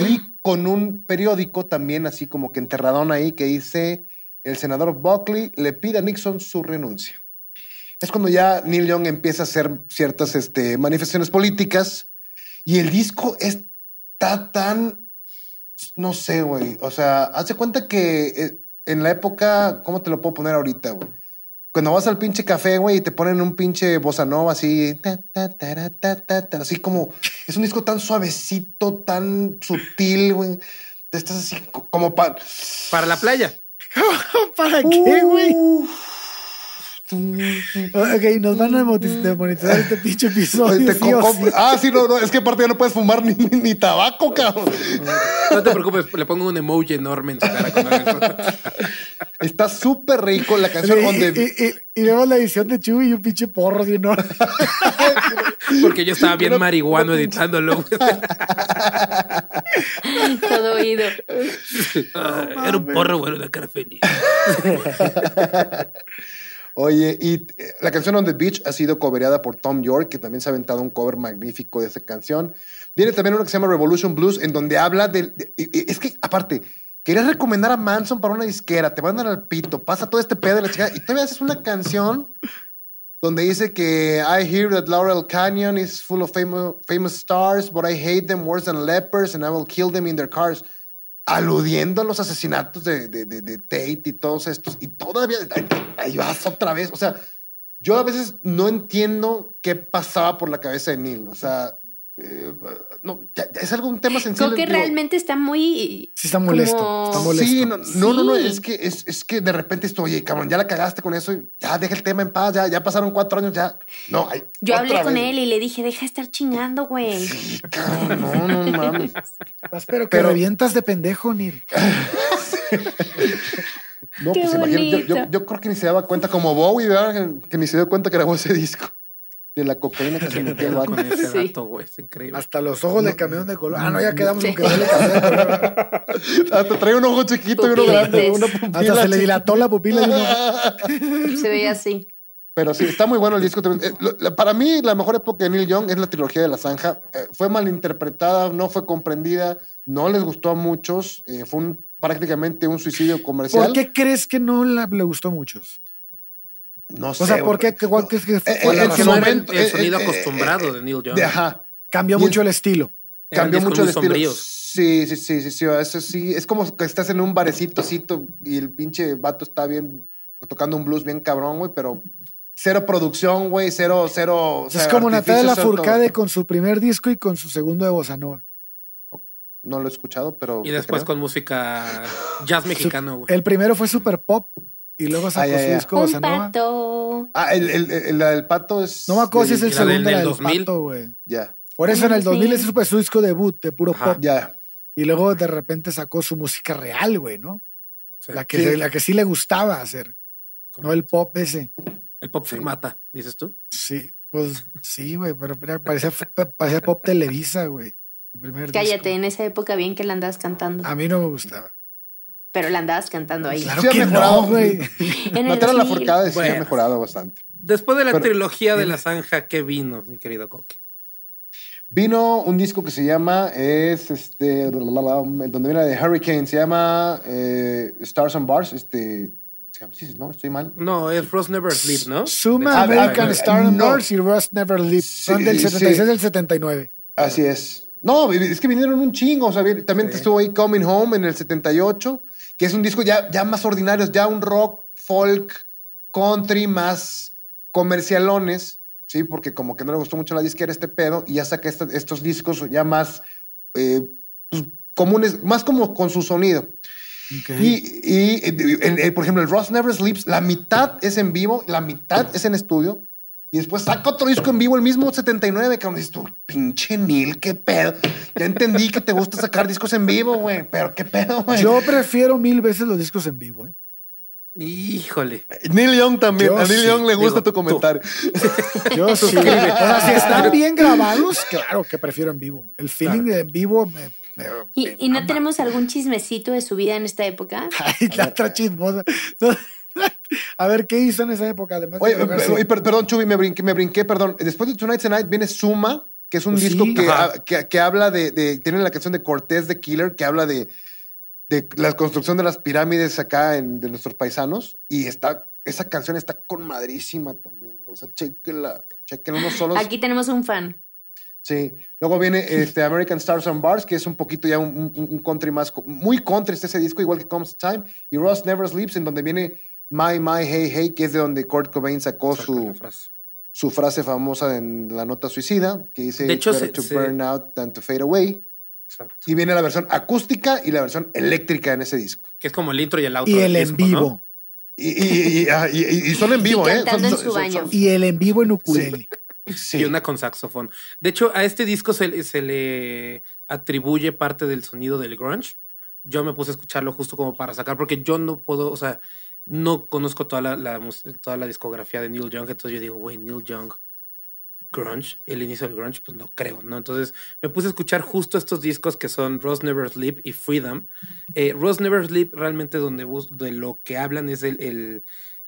Y con un periódico también así como que enterradón ahí que dice el senador Buckley le pide a Nixon su renuncia. Es cuando ya Neil Young empieza a hacer ciertas este, manifestaciones políticas y el disco está tan, no sé, güey. O sea, hace cuenta que eh, en la época, ¿cómo te lo puedo poner ahorita, güey? Cuando vas al pinche café, güey, y te ponen un pinche bossa nova así, ta, ta, tara, ta, ta, ta, así como, es un disco tan suavecito, tan sutil, güey. Te estás así co- como para... Para la playa. ¿Para qué, güey? Ok, nos van a demonetizar este pinche episodio. sí o sí. Ah, sí, no, no, es que aparte ya no puedes fumar ni, ni, ni tabaco, cabrón. No te preocupes, le pongo un emoji enorme en su cara. eso. Está súper rico la canción Y, donde... y, y, y vemos la edición de Chuy y un pinche porro así enorme. Porque yo estaba bien marihuano editándolo. Todo oído. Ah, Era un porro, bueno, una cara feliz. Oye, y eh, la canción On the Beach ha sido cobereada por Tom York, que también se ha aventado un cover magnífico de esa canción. Viene también uno que se llama Revolution Blues, en donde habla de- es que, aparte, querías recomendar a Manson para una disquera, te mandan al pito, pasa todo este pedo de la chica, y todavía haces una canción donde dice que I hear that Laurel Canyon is full of famous, famous stars, but I hate them worse than lepers, and I will kill them in their cars. Aludiendo a los asesinatos de, de, de- Tate y todos estos. Y todavía, ahí vas otra vez. O sea, yo a veces no entiendo qué pasaba por la cabeza de Neil. O sea, eh, no, es algo, un tema sensible. Creo que digo, realmente está muy. Sí está molesto, como- está molesto. Sí, no, no, no, es que, es, es que de repente estoy, oye, cabrón, ya la cagaste con eso, y ya deja el tema en paz, ya, ya pasaron cuatro años, ya. No, hay, Yo hablé con vez. él y le dije, deja de estar chingando, güey. Sí, cabrón, no, no mames. Espero que Pero- revientas de pendejo, Nir. No, Qué pues imagínate, yo, yo, yo creo que ni se daba cuenta, como Bowie, ¿verdad? Que, que ni se dio cuenta que grabó ese disco de la cocaína que se metió el vato. Con ese Sí. dato, güey. Es increíble. Hasta los ojos de camión de color. Ah, no, ya quedamos con que no le de color. Hasta trae un ojo chiquito y uno grande, una pupila Hasta se le dilató la pupila. y uno- Se veía así. Pero sí, está muy bueno el disco. también. Eh, Para mí, la mejor época de Neil Young es la trilogía de la zanja. Eh, fue malinterpretada, no fue comprendida, no les gustó a muchos. eh, fue un- prácticamente un suicidio comercial. ¿Por qué crees que no la- le gustó a muchos? No sé. O sea, ¿por qué? ¿Qué- cuál crees que Eh, fue eh, no era el, momento, el eh, sonido eh, acostumbrado eh, de Neil Young. De, ajá. Cambió Y mucho el estilo. Cambió mucho el estilo. sombríos. Sí, sí, sí, sí, sí. Eso sí. Es como que estás en un barecito cito, y el pinche vato está bien tocando un blues bien cabrón, güey, pero cero producción, güey, cero, cero. o es sea, como Natalia Lafourcade con su primer disco y con su segundo de Bossa Nova. No lo he escuchado, pero. Y después creo. con música jazz mexicano, güey. El primero fue Super Pop y luego sacó su disco Un Nova. pato. Ah, el, el, el, la del pato es. No me acuerdo si es el segundo del la del 2000. pato, güey. Ya, Por eso en el Sí. 2000 ese fue su disco debut de puro Ajá. pop. ya. Y luego de repente sacó su música real, güey, ¿no? Sí. La que, Sí. la que sí le gustaba hacer. No el pop ese. El pop fermata, dices tú. Sí, pues sí, güey, pero parecía, parecía pop Televisa, güey. El primer Cállate, disco. en esa época bien que la andabas cantando. A mí no me gustaba. Pero la andabas cantando ahí. Claro Sí ha que mejorado. no, güey. En el Natalia 2000. Lafourcade sí Bueno. ha mejorado bastante. Después de la Pero- trilogía de la zanja, ¿qué vino, mi querido Coque? Vino un disco que se llama, es este, donde viene de Hurricane, se llama eh, Stars and Bars, este, no, estoy mal. No, es Rose Never Sleep, ¿no? Suma Ah, American ah, Star and no. Bars y Rust Never Leave. Son Sí, del sí. 76 del 79. Así es. No, es que vinieron un chingo, o sea, también estuvo ahí Coming Home en el 78, que es un disco ya, ya más ordinario, ya un rock, folk, country, más comercialones, ¿sí? Porque como que no le gustó mucho la disquera este pedo, y ya saca esta- estos discos ya más eh, pues, comunes, más como con su sonido. Ok. Y, y, eh, el- por ejemplo, el Ross Never Sleeps, la mitad es en vivo, la mitad es en estudio. Y después saca otro disco en vivo, el mismo 79, cabrón. Dices tú, pinche Neil, qué pedo. Ya entendí que te gusta sacar discos en vivo, güey. Pero qué pedo, güey. Yo prefiero mil veces los discos en vivo, ¿eh? Híjole. Neil Young también. Yo a Neil sí, Young le gusta digo, tu comentario. Yo sí. O sea, si están bien grabados, claro que prefiero en vivo. El feeling de en vivo me. me- ¿Y, me y no tenemos algún chismecito de su vida en esta época? Ay, la otra chismosa. No. A ver, ¿qué hizo en esa época? Además de Oye, oye, per- perdón, Chubi, me brinqué, me brinqué, perdón. Después de Tonight's Night viene Suma, que es un Pues disco sí. que, que, que habla de, de- Tiene la canción de Cortés de Killer, que habla de, de la construcción de las pirámides acá en, de nuestros paisanos. Y está, esa canción está con madrísima también. O sea, chequenla, chequenla unos solos. Aquí tenemos un fan. Sí. Luego viene este American Stars and Bars, que es un poquito ya un, un- un country más, muy country está ese disco, igual que Comes Time. Y Ross Never Sleeps, en donde viene My, My, Hey, Hey, que es de donde Kurt Cobain sacó Saca su, frase. su frase famosa en la nota suicida, que dice De hecho, "It's better se- to se- burn out than to fade away. Exacto. Y viene la versión acústica y la versión eléctrica en ese disco. Que es como el intro y el outro. Y el en vivo. Y, y- y- ah, y- y- y son en vivo, Y ¿eh? cantando Son- en su son- baño. son- Y el en vivo en ukulele. sí. Y una con saxofón. De hecho, a este disco se, se le atribuye parte del sonido del grunge. Yo me puse a escucharlo justo como para sacar, porque yo no puedo, o sea, no conozco toda la, toda la discografía de Neil Young, entonces yo digo, güey, Neil Young, grunge, el inicio del grunge, pues no creo, ¿no? Entonces me puse a escuchar justo estos discos que son Rose Never Sleep y Freedom. Eh, Rose Never Sleep realmente donde de lo que hablan es el, el,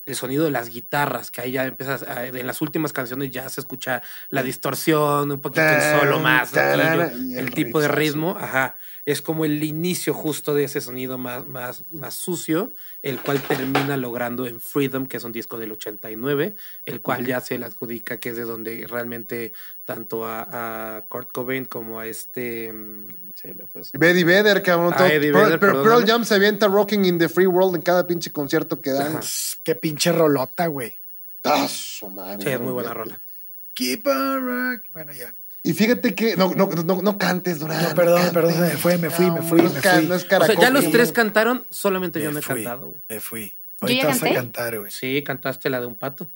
el sonido de las guitarras, que ahí ya empiezas, a- en las últimas canciones ya se escucha la distorsión, un poquito el solo más, Tarara, el, el tipo de ritmo, ajá, es como el inicio justo de ese sonido más, más, más sucio, el cual termina logrando en Freedom, que es un disco del 89, el cual ya se le adjudica que es de donde realmente tanto a, a Kurt Cobain como a este... mm, se me fue Eddie Vedder, cabrón. Ah, todo- Eddie Pearl, Vedder, Pearl- Pearl. Jam se avienta Rocking in the Free World en cada pinche concierto que dan. Qué pinche rolota, güey. Ah, su madre, Sí, es muy buena rola. Keep on rock. Bueno, ya. Y fíjate que no, no, no, no cantes, Durán. No, perdón, cantes. perdón, me fui, me fui, me fui, No, me fui. no es O sea, ya caracol, los tres cantaron, solamente yo Me no he fui, cantado, güey. Me fui. Ahorita vas a cantar, güey. Sí, cantaste la de un pato.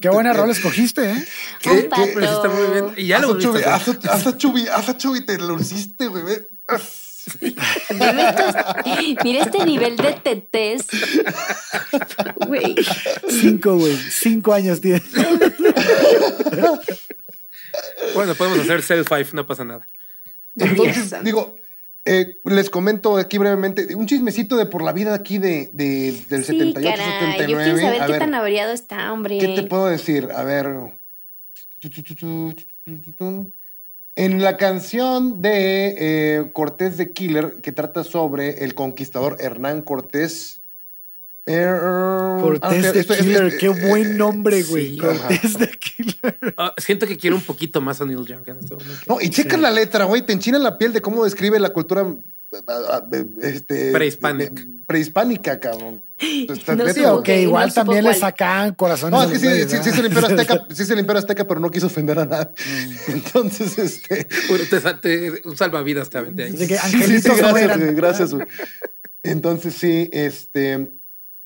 Qué buena rol escogiste, ¿eh? ¿Qué- Un pato. Está muy bien. Y ya lo Chubi, a hasta, hasta Chubi, hasta Chubi, te lo hiciste, güey. Mira este nivel de tetés. Güey. Cinco, güey. Cinco años tiene. Bueno, podemos hacer self five, no pasa nada. Entonces, digo, eh, les comento aquí brevemente un chismecito de por la vida aquí de, de- del Sí, 78, caray. 79. Yo quiero saber A qué ver, tan averiado está, hombre. ¿Qué te puedo decir? A ver. En la canción de eh, Cortés de Killer, que trata sobre el conquistador Hernán Cortés. er, Cortés ah, de esto- Killer. Qué buen nombre, güey. sí, Cortés de Killer. Ah, siento que quiero un poquito más a Neil Young en este momento. No, y checa la letra, güey, te enchina la piel de cómo describe la cultura este, Prehispánica. prehispánica, cabrón. Esta No Sí, güey. ok, no igual supo también le sacaban corazones. No, es que sí, sí, sí, es el ¿verdad? imperio azteca, sí es el imperio azteca, pero no quiso ofender a nadie. Mm. Entonces, este. Bueno, te, te- un salvavidas te aventé ahí. Que Sí, sí, sí, angelitos no gracias, gracias, güey. Entonces, sí, este.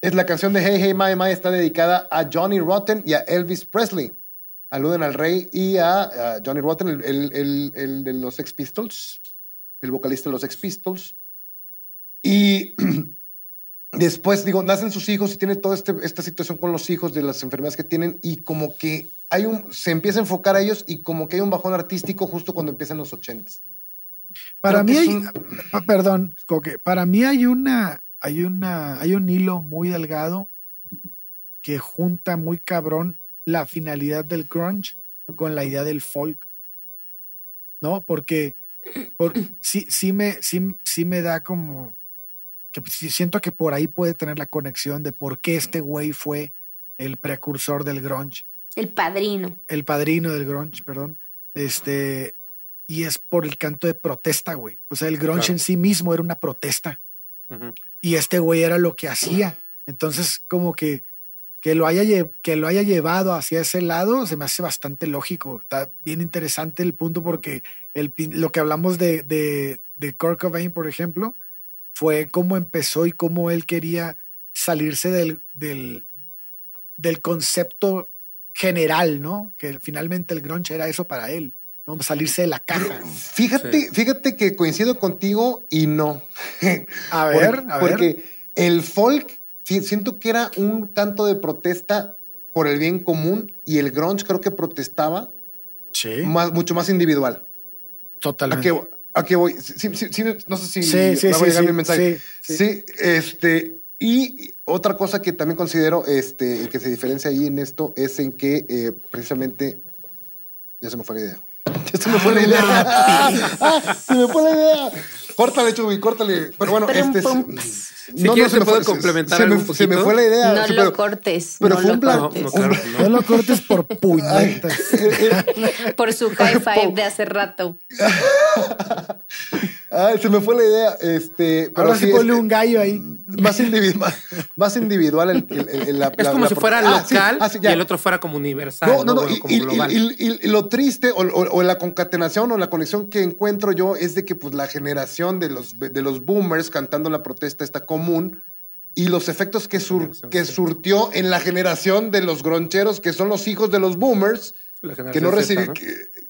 Es la canción de Hey Hey My My está dedicada a Johnny Rotten y a Elvis Presley. Aluden al rey y a, a Johnny Rotten, el, el- el- el de los Sex Pistols, el vocalista de los Sex Pistols. Y después, digo, nacen sus hijos y tiene toda este- esta situación con los hijos de las enfermedades que tienen y como que hay un, se empieza a enfocar a ellos y como que hay un bajón artístico justo cuando empiezan los ochentas. Para Creo mí hay, un- perdón, Coque, para mí hay una, hay una, hay un hilo muy delgado que junta muy cabrón la finalidad del grunge con la idea del folk. ¿No? Porque, por- sí, sí me, sí, sí me da como que sí siento que por ahí puede tener la conexión de por qué este güey fue el precursor del grunge El padrino. el padrino del grunge, perdón, este, y es por el canto de protesta, güey. O sea, el grunge Claro. en sí mismo era una protesta y este güey era lo que hacía. Entonces, como que que lo haya que lo haya llevado hacia ese lado se me hace bastante lógico. Está bien interesante el punto porque el, lo que hablamos de, de, de Kurt Cobain, por ejemplo, fue cómo empezó y cómo él quería salirse del, del, del concepto general, ¿no? Que finalmente el grunge era eso para él, ¿no? Salirse de la caja. Fíjate, fíjate que coincido contigo y no. A ver, Por- a ver. porque el folk siento que era un canto de protesta por el bien común y el grunge creo que protestaba Sí, más, mucho más individual. ¿A totalmente. qué, a qué voy? Sí, sí, sí, no sé si Sí, va a llegar mi mensaje. sí, este, y otra cosa que también considero este, que se diferencia ahí en esto es en que eh, precisamente ya se me fue la idea. Ya se me fue la idea. Ah, se me fue la idea. Córtale, Chubi, córtale. Pero bueno, este. pum. Si quieres, se te me puedo fue- complementar se, me, algo un se me poquito. fue la idea. No sí, lo pero- cortes. pero no fue lo un plan- No, cortes. no, claro No no. lo cortes por puñetas. Por su high five de hace rato. Ay, se me fue la idea. Este, pero Ahora sí sí, ponle este, un gallo ahí. Más individual, más individual el, el- el- el- la- Es la- como la- si fuera Ah, sí, local ah, sí, y el otro fuera como universal. No, no, no. Bueno, y, como y- global. y- y- y lo triste o, o- o la concatenación o la conexión que encuentro yo es de que pues la generación de los, de los boomers cantando la protesta está común y los efectos que, sur- que surtió en la generación de los groncheros que son los hijos de los boomers que no recibí ¿no?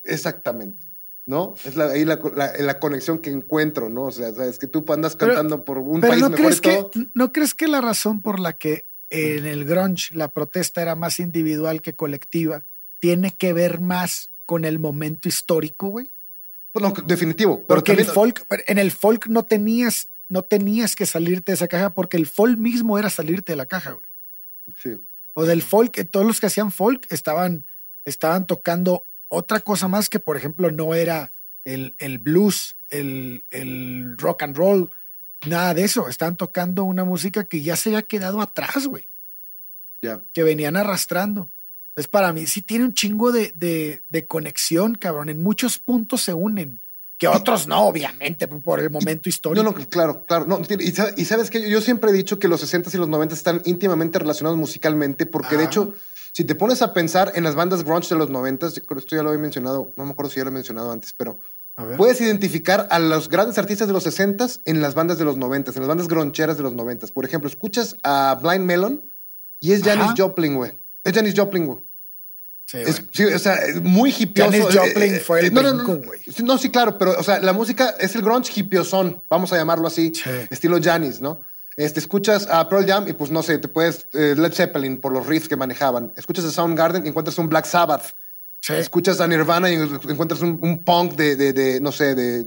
exactamente. ¿No? Es la, ahí la, la- la conexión que encuentro, ¿no? O sea, sabes que tú andas Pero- cantando por un Pero país ¿no mejor crees, que. ¿no crees que la razón por la que en el grunge la protesta era más individual que colectiva tiene que ver más con el momento histórico, güey? Bueno, definitivo. pero Porque el folk, en el folk no tenías, no tenías que salirte de esa caja porque el folk mismo era salirte de la caja, güey. Sí. O del folk, eh, todos los que hacían folk estaban, estaban tocando otra cosa más que, por ejemplo, no era el, el blues, el, el rock and roll, nada de eso. Estaban tocando una música que ya se había quedado atrás, güey, que venían arrastrando. Entonces, para mí sí tiene un chingo de, de, de conexión, cabrón. En muchos puntos se unen, que otros no, obviamente, por el momento histórico. No, no, claro, claro. No, y, sa- y sabes que yo siempre he dicho que los 60 y los 90 están íntimamente relacionados musicalmente, porque de hecho Si te pones a pensar en las bandas grunge de los 90, yo creo que esto ya lo había mencionado, no me acuerdo si ya lo he mencionado antes, pero puedes identificar a los grandes artistas de los 60 en las bandas de los 90, en las bandas groncheras de los 90. Por ejemplo, escuchas a Blind Melon y es Janis. Joplin, güey. Es Janis Joplin, güey. Sí, Es- bueno. sí, o sea, muy hippioso. Janis Eh, Joplin eh, fue el no, brinco, güey. No, sí, claro, pero, o sea, la música es el grunge hippiosón, vamos a llamarlo así, Sí. estilo Janis, ¿no? Este, escuchas a Pearl Jam y pues no sé, te puedes, eh, Led Zeppelin por los riffs que manejaban. Escuchas a Soundgarden y encuentras un Black Sabbath. Sí. Escuchas a Nirvana y encuentras un, un punk de, de, de, no sé, de,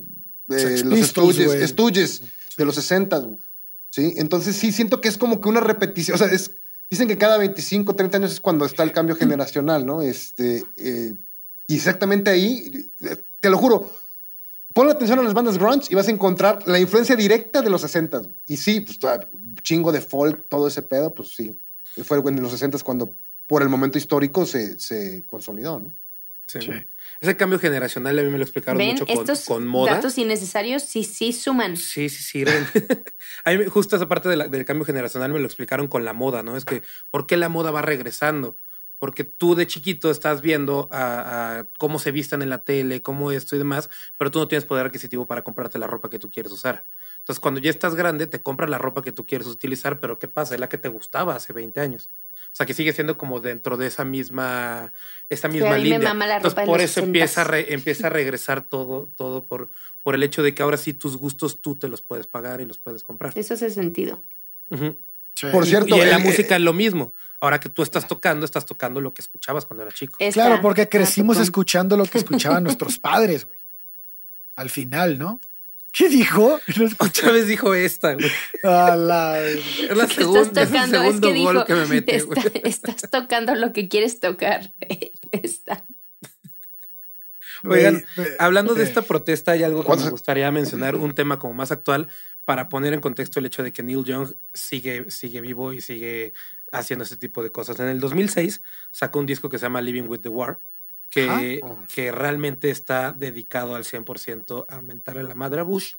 de los Stooges. Stooges de los 60. güey. ¿Sí? Entonces sí siento que es como que una repetición, o sea, es, dicen que cada 25, 30 años es cuando está el cambio generacional, ¿no? Este, eh, y exactamente ahí, te lo juro, Pon atención a las bandas grunge y vas a encontrar la influencia directa de los 60. Y sí, pues chingo de folk, todo ese pedo, pues sí. Fue en los 60 cuando por el momento histórico se, se consolidó, ¿no? Sí. Sí. Ese cambio generacional a mí me lo explicaron Ven, mucho con, estos con moda. datos innecesarios sí, sí suman. Sí, sí sirven. a mí me- justo esa parte de la- del cambio generacional me lo explicaron con la moda, ¿no? Es que, ¿por qué la moda va regresando? Porque tú de chiquito estás viendo a, a cómo se vistan en la tele, cómo esto y demás, pero tú no tienes poder adquisitivo para comprarte la ropa que tú quieres usar. Entonces, cuando ya estás grande, te compras la ropa que tú quieres utilizar, pero ¿qué pasa? Es la que te gustaba hace 20 años. O sea, que sigue siendo como dentro de esa misma, esa misma a mí me línea. mama la Entonces, ropa de por eso empieza a, 60s. re- empieza a regresar todo, todo por, por el hecho de que ahora sí tus gustos tú te los puedes pagar y los puedes comprar. Eso hace sentido. Sí. Por cierto, y en la eh, música es lo mismo. Ahora que tú estás tocando, estás tocando lo que escuchabas cuando era chico. Esta- Claro, porque crecimos escuchando lo que escuchaban nuestros padres, güey. Al final, ¿no? ¿Qué dijo? No. Otra vez dijo esta, güey. A la- Es la segunda, estás es el es segundo que gol dijo, que me mete, está- güey. estás tocando lo que quieres tocar. Está. Oigan, hablando de eh, esta protesta, hay algo que ¿Cuántos- me gustaría mencionar, un tema como más actual, para poner en contexto el hecho de que Neil Young sigue, sigue vivo y sigue haciendo ese tipo de cosas. En el 2006 sacó un disco que se llama Living with the War, que, que realmente está dedicado al 100% a mentarle la madre a Bush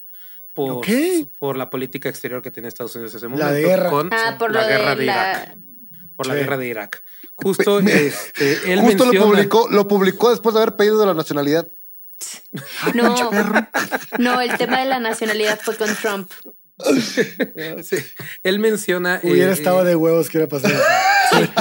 por, Ok. por la política exterior que tiene Estados Unidos en ese momento. La guerra. Con Ah, por la lo guerra de de la- Irak. Por la Sí. guerra de Irak. Justo este, él Justo lo menciona- publicó, lo publicó después de haber pedido la nacionalidad. No, no, el tema de la nacionalidad fue con Trump. Sí. Él menciona. Hubiera eh, estado eh, de huevos que hubiera pasado. eso.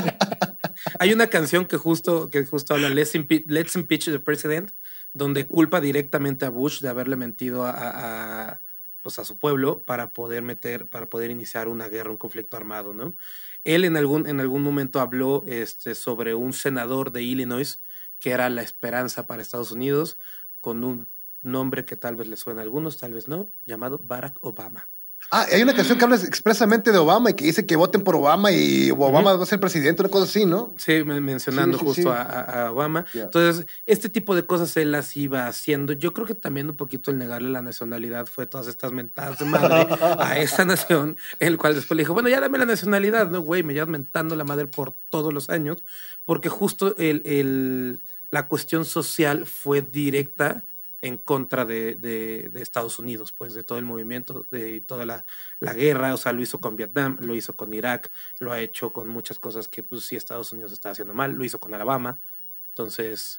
Hay una canción que justo, que justo habla Let's, Let's impeach the president, donde culpa directamente a Bush de haberle mentido a, pues a su pueblo para poder meter, para poder iniciar una guerra, un conflicto armado, ¿no? Él en algún, en algún momento habló este, sobre un senador de Illinois que era la esperanza para Estados Unidos, con un nombre que tal vez le suena a algunos, tal vez no, llamado Barack Obama. Ah, hay una canción que habla expresamente de Obama y que dice que voten por Obama y Obama va a ser presidente, una cosa así, ¿no? Sí, men- mencionando Sí, sí, justo sí. A, Obama. Entonces, este tipo de cosas él las iba haciendo. Yo creo que también un poquito el negarle la nacionalidad fue todas estas mentadas de madre a esa nación, el cual después le dijo, bueno, ya dame la nacionalidad, ¿no? Güey, me llevas mentando la madre por todos los años, porque justo el, el- la cuestión social fue directa en contra de, de- de Estados Unidos, pues de todo el movimiento, de toda la, la guerra, o sea, lo hizo con Vietnam, lo hizo con Irak, lo ha hecho con muchas cosas que pues sí Estados Unidos está haciendo mal, lo hizo con Alabama, entonces,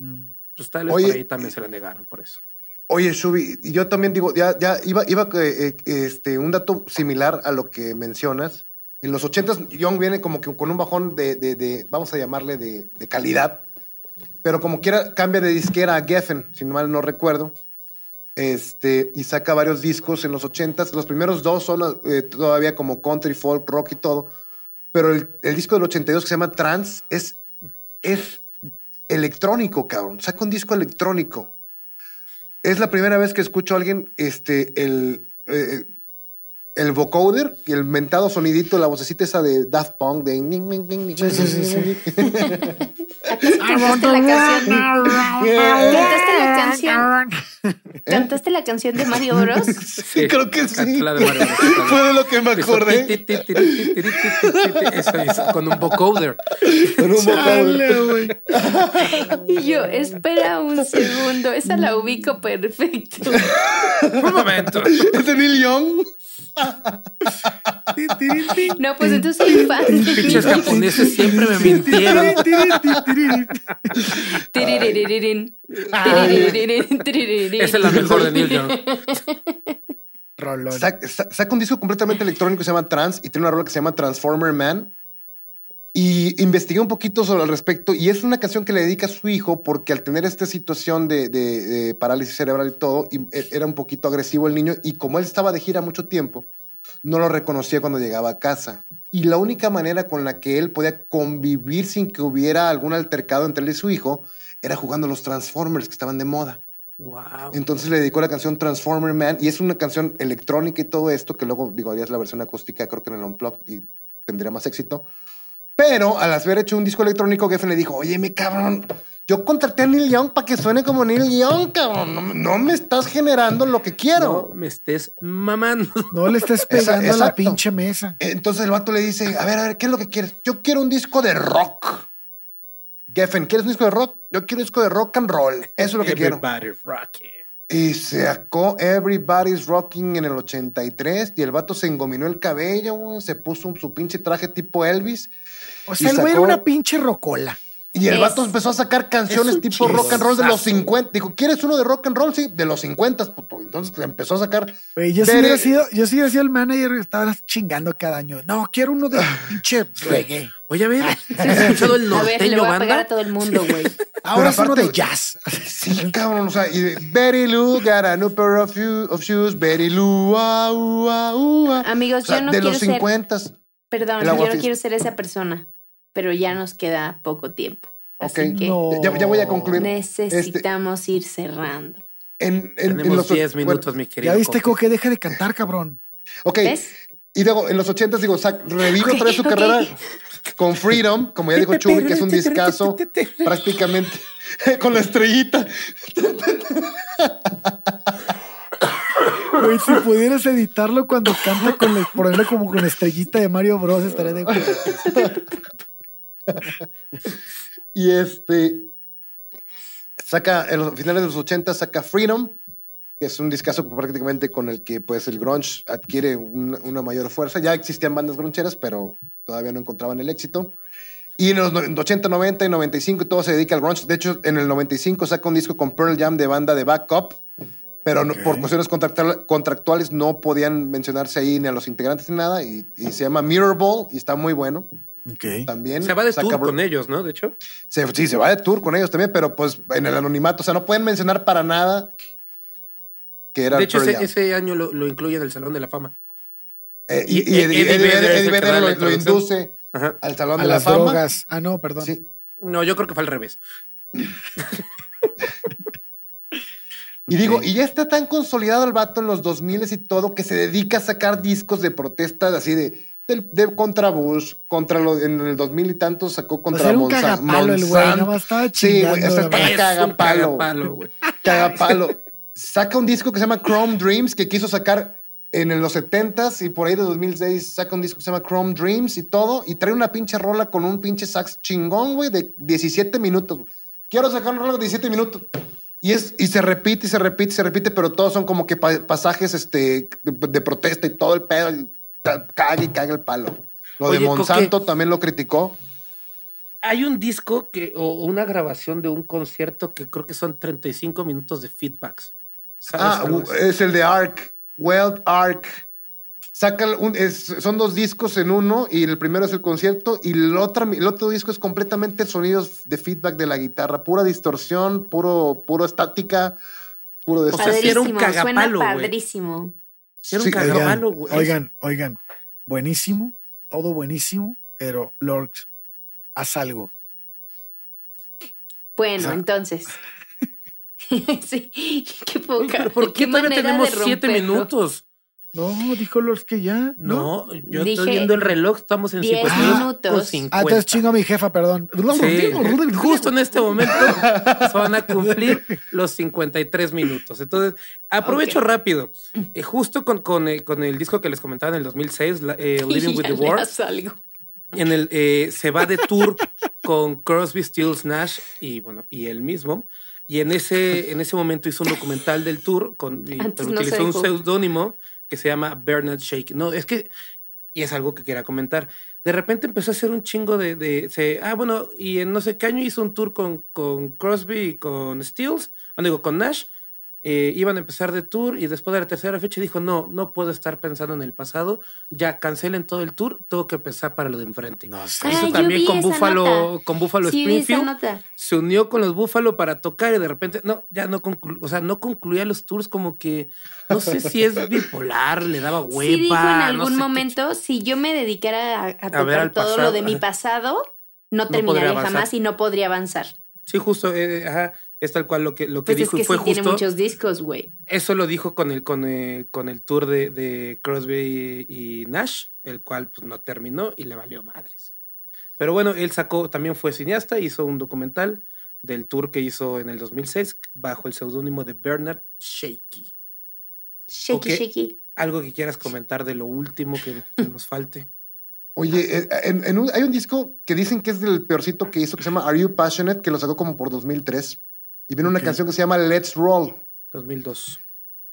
pues tal vez Oye, por ahí también se la negaron por eso. Oye, Shubi, y yo también digo, ya, ya iba, iba eh, eh, este, un dato similar a lo que mencionas. En los ochentas, Young viene como que con un bajón de, de- de, vamos a llamarle, de, de calidad. Pero como quiera, cambia de disquera a Geffen, si mal no recuerdo. Este, y saca varios discos en los ochentas. Los primeros dos son eh, todavía como country, folk, rock y todo. Pero el, el disco del 82 que se llama Trans es, es electrónico, cabrón. Saca un disco electrónico. Es la primera vez que escucho a alguien este, el, eh, el vocoder y el mentado sonidito, la vocecita esa de Daft Punk, de... Sí, sí, sí. sí. ¿Cantaste la canción? ¿Cantaste la canción? De Mario Bros? Sí, creo que sí. La de Mario Bros. Fue lo que me acordé. Eso es, con un vocoder. Con un vocoder. Y yo, espera un segundo, esa la ubico perfecto. Un momento. ¿Es de Neil no, pues entonces soy fan. Pinches japoneses siempre me mintieron. Ah. Esa es la mejor de Neil Young. Rolón. Saca, sa- saca un disco completamente electrónico que se llama Trans y tiene una rola que se llama Transformer Man. Y investigué un poquito sobre el respecto y es una canción que le dedica a su hijo porque al tener esta situación de, de- de parálisis cerebral y todo, y e- era un poquito agresivo el niño y como él estaba de gira mucho tiempo, no lo reconocía cuando llegaba a casa. Y la única manera con la que él podía convivir sin que hubiera algún altercado entre él y su hijo era jugando a los Transformers que estaban de moda. Wow. Entonces le dedicó la canción Transformer Man y es una canción electrónica y todo esto que luego digo harías la versión acústica creo que en el Unplugged y tendría más éxito. Pero al haber hecho un disco electrónico, Geffen le dijo, oye, mi cabrón, yo contraté a Neil Young para que suene como Neil Young, cabrón. No, no me estás generando lo que No quiero. me estés mamando. No le estés Esa- pegando a la pinche mesa. Entonces el vato le dice, a ver, a ver, ¿qué es lo que quieres? Yo quiero un disco de rock. Geffen, ¿quieres un disco de rock? Yo quiero un disco de rock and roll. Eso es lo que quiero. Everybody's rocking. Y sacó Everybody's Rocking en el 83 y el vato se engominó el cabello, se puso su pinche traje tipo Elvis O sea, el güey era una pinche rocola. Y el Es- vato empezó a sacar canciones tipo rock and roll de los chingazo. 50. Dijo, ¿quieres uno de rock and roll? Sí, de los 50, puto. Entonces empezó a sacar... Güey, yo sí hubiera sido, yo sí hubiera sido el manager que estaba chingando cada año. No, quiero uno de pinche reggae. Oye, a ver, ¿has escuchado el A ver, le norteño voy a pegar a todo el mundo, güey. Ahora es uno de jazz. Sí, cabrón, o sea, y Betty Lou got a new pair of, of shoes, Betty Lou, ah, uh, ah, uh, ah. Amigos, O sea, yo no de quiero los ser- 50. Perdón, yo no quiero ser esa persona, pero ya nos queda poco tiempo. Así que No. Ya, ya voy a concluir. necesitamos ir cerrando. En, en- en Tenemos los 10 bueno, minutos, mi querido. Ya viste, Coque. Coque, deja de cantar, cabrón. Ok. ¿Ves? Y luego en los 80 digo, sac- revive otra vez su carrera con Freedom, como ya dijo Chubi, que es un discazo prácticamente con la estrellita. Güey, si pudieras editarlo cuando canta con la, ponerlo como con estrellita de Mario Bros, estaría de Y este saca en los finales de los 80 saca Freedom, que es un discazo prácticamente con el que pues el grunge adquiere un- una mayor fuerza. Ya existían bandas gruncheras, pero todavía no encontraban el éxito. Y en los no- en 80, 90 y 95 todo se dedica al grunge. De hecho, en el 95 saca un disco con Pearl Jam de banda de backup, pero no- por cuestiones contractual- contractuales no podían mencionarse ahí ni a los integrantes ni nada. Y, y se llama Mirror Ball y está muy bueno También. Se va de tour con ellos, ¿no? De hecho. se, sí, se va de tour con ellos también, pero pues en el anonimato. O sea, no pueden mencionar para nada que era De hecho, ese, año lo, lo incluye en el Salón de la Fama. Eh, y, y- y Eddie, Eddie Eddie Vedder la lo, induce Ajá. al Salón A de la las Fama. drogas. Ah, no, perdón. Sí. No, yo creo que fue al revés. Y digo, y ya está tan consolidado el vato en los 2000 y todo que se dedica a sacar discos de protesta así de, de, de contra Bush, contra lo, en el 2000 y tanto sacó contra sea, era un cagapalo el güey, Monsanto. más estaba Sí, güey, cagapalo. cagapalo, güey. Cagapalo. Saca un disco que se llama Chrome Dreams, que quiso sacar en los 70s y por ahí de 2006 saca un disco que se llama Chrome Dreams y todo, y trae una pinche rola con un pinche sax chingón, güey, de 17 minutos. Quiero sacar una rola de 17 minutos. Y, es, y se repite y se repite y se repite, pero todos son como que pa- pasajes este, de, de protesta y todo el pedo. Y ca- caga y caga el palo. Lo Oye, de Coque. Monsanto también lo criticó. Hay un disco que, o una grabación de un concierto que creo que son 35 minutos de feedbacks. ¿Sabes Ah, es el de Ark, Wild Ark. Saca un, es- son dos discos en uno y el primero es el concierto y el otro, el otro disco es completamente sonidos de feedback de la guitarra, pura distorsión, puro, puro estática, puro de O sea, era un Padrísimo, suena cagapalo, güey. padrísimo. Era un sí, Oigan, güey. oigan, oigan, buenísimo, todo buenísimo, pero Lorx, haz algo. Bueno, O sea- entonces. sí, qué poca. ¿Por qué qué todavía manera tenemos de siete minutos? No, dijo Lorx que ya. No. No, yo Dije estoy viendo el reloj, estamos en 10 52 minutos. con Ah, 50. entonces chingo a mi jefa, perdón. Sí, justo en este momento se van a cumplir los 53 minutos. Entonces, aprovecho Ok. rápido. Eh, justo con, con, eh, con el disco que les comentaba en el 2006, la- eh, Living with the algo. en el, eh, se va de tour con Crosby, Stills, Nash y, bueno, y él mismo. Y en ese, en ese momento hizo un documental del tour, con, y- pero no utilizó un seudónimo que se llama Bernard Shake. No, es que, y es algo que quería comentar. De repente empezó a hacer un chingo de, de se, ah, bueno, y en no sé qué año hizo un tour con, con Crosby y con Stills, o digo, con Nash. Eh, iban a empezar de tour y después de la tercera fecha dijo, no, no puedo estar pensando en el pasado, ya cancelen todo el tour, tengo que pensar para lo de enfrente. No sé. Yo también con Buffalo, nota. con Buffalo Sí, Springfield se unió con los Buffalo para tocar y de repente, no, ya no conclu o sea, no concluía los tours como que, no sé si es bipolar, le daba hueva. Sí dijo en no algún sé momento, si yo me dedicara a, a tocar todo pasado, lo de mi pasado, no podría terminaría jamás y no podría avanzar. Sí, justo, eh, ajá, es tal cual lo que, lo que Pues es dijo que y fue sí tiene justo. muchos discos, güey. Eso lo dijo con el, con, eh, con el tour de, de Crosby y, Nash, el cual pues no terminó y le valió madres. Pero bueno, él sacó, también fue cineasta, hizo un documental del tour que hizo en el 2006 bajo el seudónimo de Bernard Shaky. Shaky, Ok. shaky. Algo que quieras comentar de lo último que, que nos falte. Oye, eh, en- en un- hay un disco que dicen que es del peorcito que hizo, que se llama Are You Passionate, que lo sacó como por 2003. Y viene una canción que se llama Let's Roll. 2002.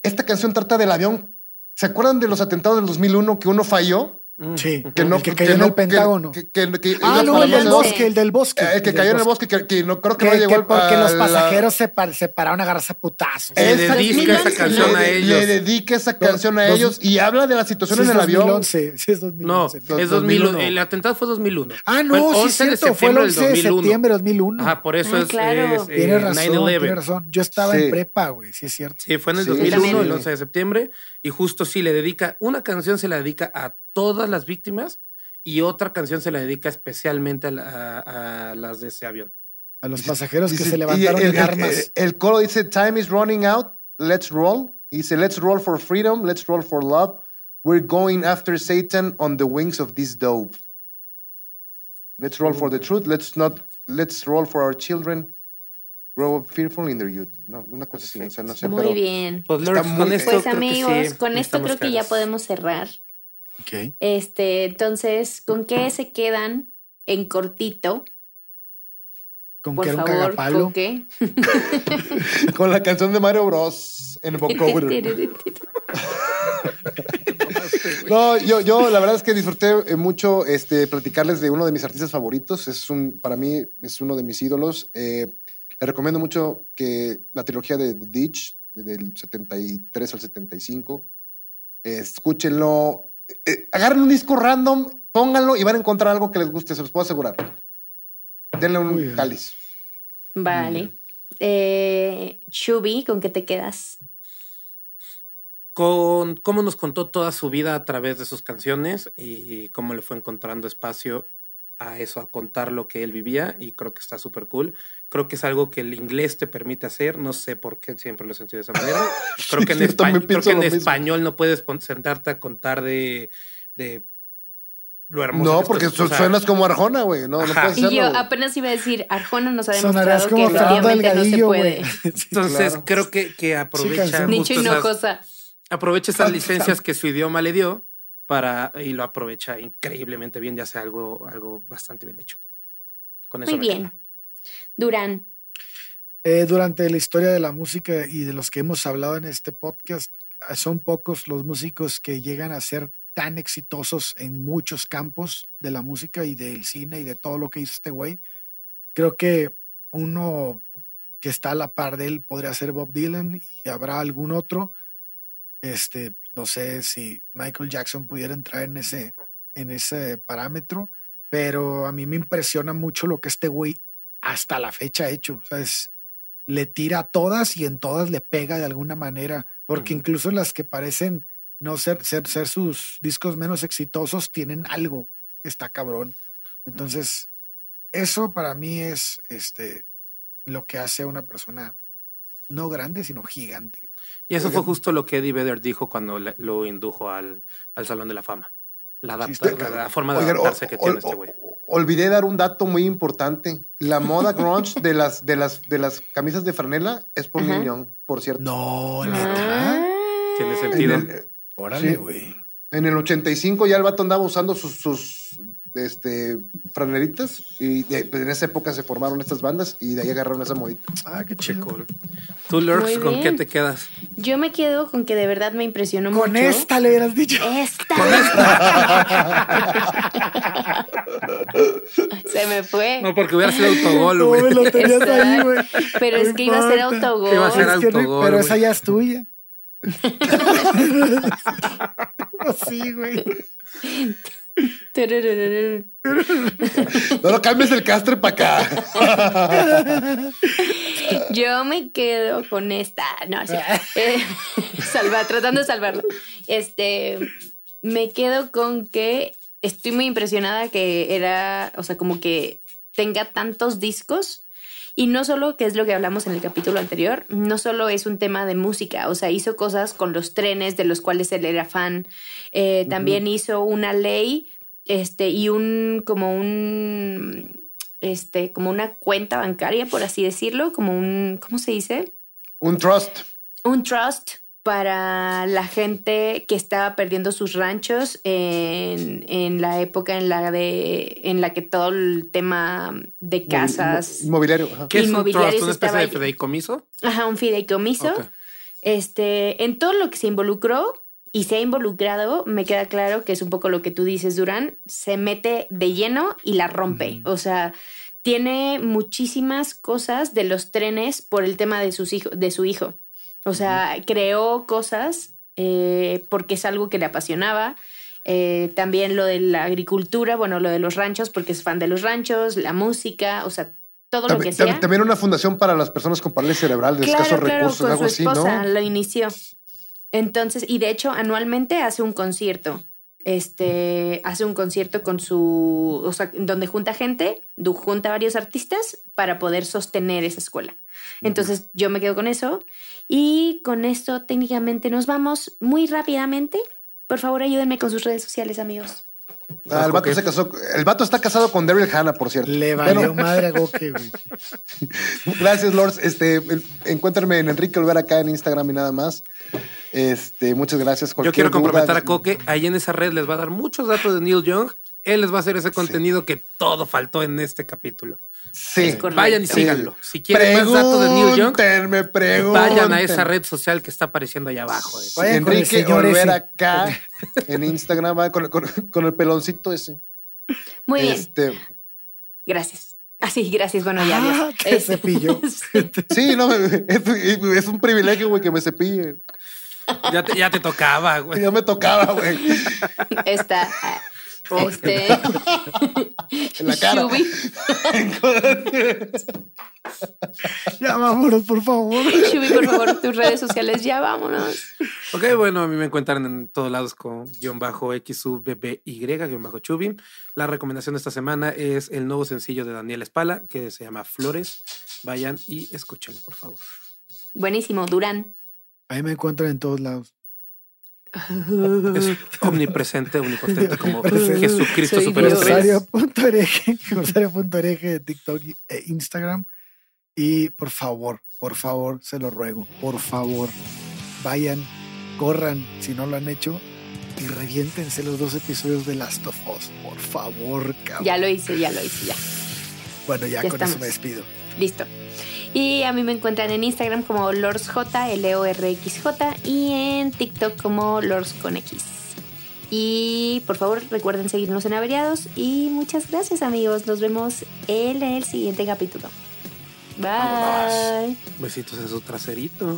Esta canción trata del avión. ¿Se acuerdan de los atentados del 2001 que uno falló? Mm, Sí. Que no, el que cayó en no- el Pentágono. Que, que- que- ah, no, el del no bosque, el del bosque. Eh, que el cayó en el bosque, que, que no creo que, Que, no llegó que porque a los la- pasajeros se, par- se pararon a agarrarse a putazos. Le Esa- dedica esa 2011, canción ¿no? a le, ellos. le dedica esa canción a Dos- ellos y habla de la situación Sí, en el avión. 2011, sí, es No, 2011. Do- es 2001. 2001. El atentado fue 2001. Ah, Fue no, el sí, 11 es cierto, de fue el septiembre del 11 de 2001. septiembre de 2001. Ajá, por eso Ah, es, eh, Tienes razón, 9/11. tienes razón. Yo estaba en prepa, güey, sí es cierto. Sí, fue en el Sí. 2001, También. el 11 de septiembre, y justo sí le dedica, una canción se la dedica a todas las víctimas y otra canción se la dedica especialmente a, la- a- a las de ese avión. A los pasajeros que Dice- se y levantaron el, en el- armas. el- el coro dice, time is running out, let's roll. Y dice, let's roll for freedom, let's roll for love. We're going after Satan on the wings of this dove. Let's roll for the truth, let's not, let's roll for our children. Grow up fearful in their youth. No, una cosa así, o sea, no sé, Muy pero bien. Pues, Lord, muy- con esto Pues que amigos, sí, con esto creo que ya podemos cerrar. Ok. Este, entonces, ¿con qué se quedan en cortito? Con Por que era un favor, cagapalo. ¿con qué? con la canción de Mario Bros. en vocoder. No, yo, yo la verdad es que disfruté eh, mucho este, platicarles de uno de mis artistas favoritos. Es un, para mí es uno de mis ídolos. Eh, le recomiendo mucho que la trilogía de The Ditch, de- del 73 al 75, eh, escúchenlo. Eh, agarren un disco random, pónganlo y van a encontrar algo que les guste, se los puedo asegurar. Denle un cáliz. Vale. Eh, Shubi, ¿con qué te quedas? con cómo nos contó toda su vida a través de sus canciones y cómo le fue encontrando espacio a eso, a contar lo que él vivía y creo que está súper cool. Creo que es algo que el inglés te permite hacer, no sé por qué siempre lo he sentido de esa manera. Creo que en, espa- creo que español no puedes sentarte a contar de, de lo hermoso. No, que porque esto es, o sea, suenas como Arjona, güey. No, no puedes Y yo apenas iba a decir, Arjona nos ha demostrado que como Fernando efectivamente no se puede. Sí, Entonces claro. creo que, que aprovecha. Nicho justo esas- Hinojosa. aprovecha esas licencias que su idioma le dio para y lo aprovecha increíblemente bien, ya sea algo, algo bastante bien hecho. Con eso Muy bien. quedo. Durán. Eh, durante la historia de la música y de los que hemos hablado en este podcast, son pocos los músicos que llegan a ser tan exitosos en muchos campos de la música y del cine y de todo lo que hizo este güey. Creo que uno que está a la par de él podría ser Bob Dylan y habrá algún otro. Este, no sé si Michael Jackson pudiera entrar en ese, en ese parámetro, pero a mí me impresiona mucho lo que este güey hasta la fecha ha hecho. O sea, es- le tira a todas y en todas le pega de alguna manera, porque incluso las que parecen no ser, ser, ser sus discos menos exitosos tienen algo que está cabrón. Entonces, eso para mí es este, lo que hace a una persona no grande, sino gigante. Y eso fue justo lo que Eddie Vedder dijo cuando le- lo indujo al, al Salón de la Fama. La, adapta- Sí, la- forma de Oigan, adaptarse o- que o- tiene o- este güey. Olvidé dar un dato muy importante. La moda grunge de las, de las, de las camisas de franela es por Ajá. Neil Young, por cierto. No, Ah. neta. Tiene En sentido. el, Órale, Sí. güey. en el 85 ya el vato andaba usando sus, sus este, franelitas y de- pues, en esa época se formaron estas bandas y de ahí agarraron esa modita. Ah, qué cool. Tú, Lurks, ¿con qué te quedas? Yo me quedo con que de verdad me impresionó Con mucho. esta le hubieras dicho. Esta. Con Se me fue. No, porque hubiera sido autogol, No, güey. me lo tenías ahí, güey. Pero No es que iba a ser autogol. Iba a ser no- autogol, pero esa ya es tuya. sí, güey. No lo cambies el castre para acá. Yo me quedo con esta. No, o sea, eh, salva- tratando de salvarlo. Este, me quedo con que estoy muy impresionada que era, o sea, como que tenga tantos discos. Y no solo, que es lo que hablamos en el capítulo anterior, no solo es un tema de música, o sea, hizo cosas con los trenes de los cuales él era fan. Eh, También hizo una ley este, y un, como un, este, como una cuenta bancaria, por así decirlo, como un, ¿cómo se dice? Un trust. un trust para la gente que estaba perdiendo sus ranchos en, en la época en la de en la que todo el tema de casas Inmobiliario. ¿Qué es un Inmobiliarios trust? ¿Una especie estaba de fideicomiso? ajá un fideicomiso este en todo lo que se involucró y se ha involucrado me queda claro que es un poco lo que tú dices Durán se mete de lleno y la rompe o sea tiene muchísimas cosas de los trenes por el tema de sus hijos de su hijo o sea, creó cosas eh, porque es algo que le apasionaba. Eh, también lo de la agricultura, bueno, lo de los ranchos, porque es fan de los ranchos, la música, o sea, todo lo que sea. tam- también una fundación para las personas con parálisis cerebral de claro, escasos claro, recursos, con algo su así, esposa ¿no? lo inició. Entonces, y de hecho, anualmente hace un concierto. Este hace un concierto con su, o sea, donde junta gente, junta varios artistas para poder sostener esa escuela. Entonces, yo me quedo con eso. Y con esto técnicamente nos vamos muy rápidamente. Por favor, ayúdenme con sus redes sociales, amigos. Ah, el vato se casó. El vato está casado con Daryl Hannah, por cierto. Le valió Bueno, madre a Goke, güey. gracias, Lords. Este, encuéntrenme en Enrique Olvera acá en Instagram y nada más. Este, muchas gracias. Yo Cualquier quiero comprometer duda- a Coque. Ahí en esa red les va a dar muchos datos de Neil Young. Él les va a hacer ese contenido que todo faltó en este capítulo. Sí. Vayan y Sí. síganlo. Si quieren más datos de Neil Young, Pregúntenme, pregúntenme. vayan a esa red social que está apareciendo allá abajo. Enrique Olvera acá en Instagram va con, con- con el peloncito ese. Muy bien, Este, gracias. Así, gracias. Bueno, ya, Ah, te Este- cepilló. sí, no, es, es un privilegio, güey, que me cepille. Ya te, ya te tocaba, güey. Ya me tocaba, güey. Está. Este. En la cara. Ya vámonos, por favor. Shubi, por favor, tus redes sociales, ya vámonos. Ok, bueno, a mí me encuentran en todos lados con guion bajo XUBBY, guion bajo Chubi. La recomendación de esta semana es el nuevo sencillo de Daniel Espala, que se llama Flores. Vayan y escúchenlo, por favor. Buenísimo, Durán. Ahí me encuentran en todos lados. Es omnipresente, omnipotente, como. Jesucristo superestrella. Rosario.ereje de TikTok e Instagram. Y por favor, por favor, se lo ruego, por favor, vayan, corran, si no lo han hecho, y reviéntense los dos episodios de Last of Us, por favor, cabrón. Ya lo hice, ya lo hice, ya. bueno, ya, ya con estamos. eso me despido. Listo. Y a mí me encuentran en Instagram como LordsJ, L-O-R-X-J, y en TikTok como Lords con X. Y por favor recuerden seguirnos en Averiados. Y muchas gracias amigos. Nos vemos en el siguiente capítulo. Bye. Besitos en su traserito.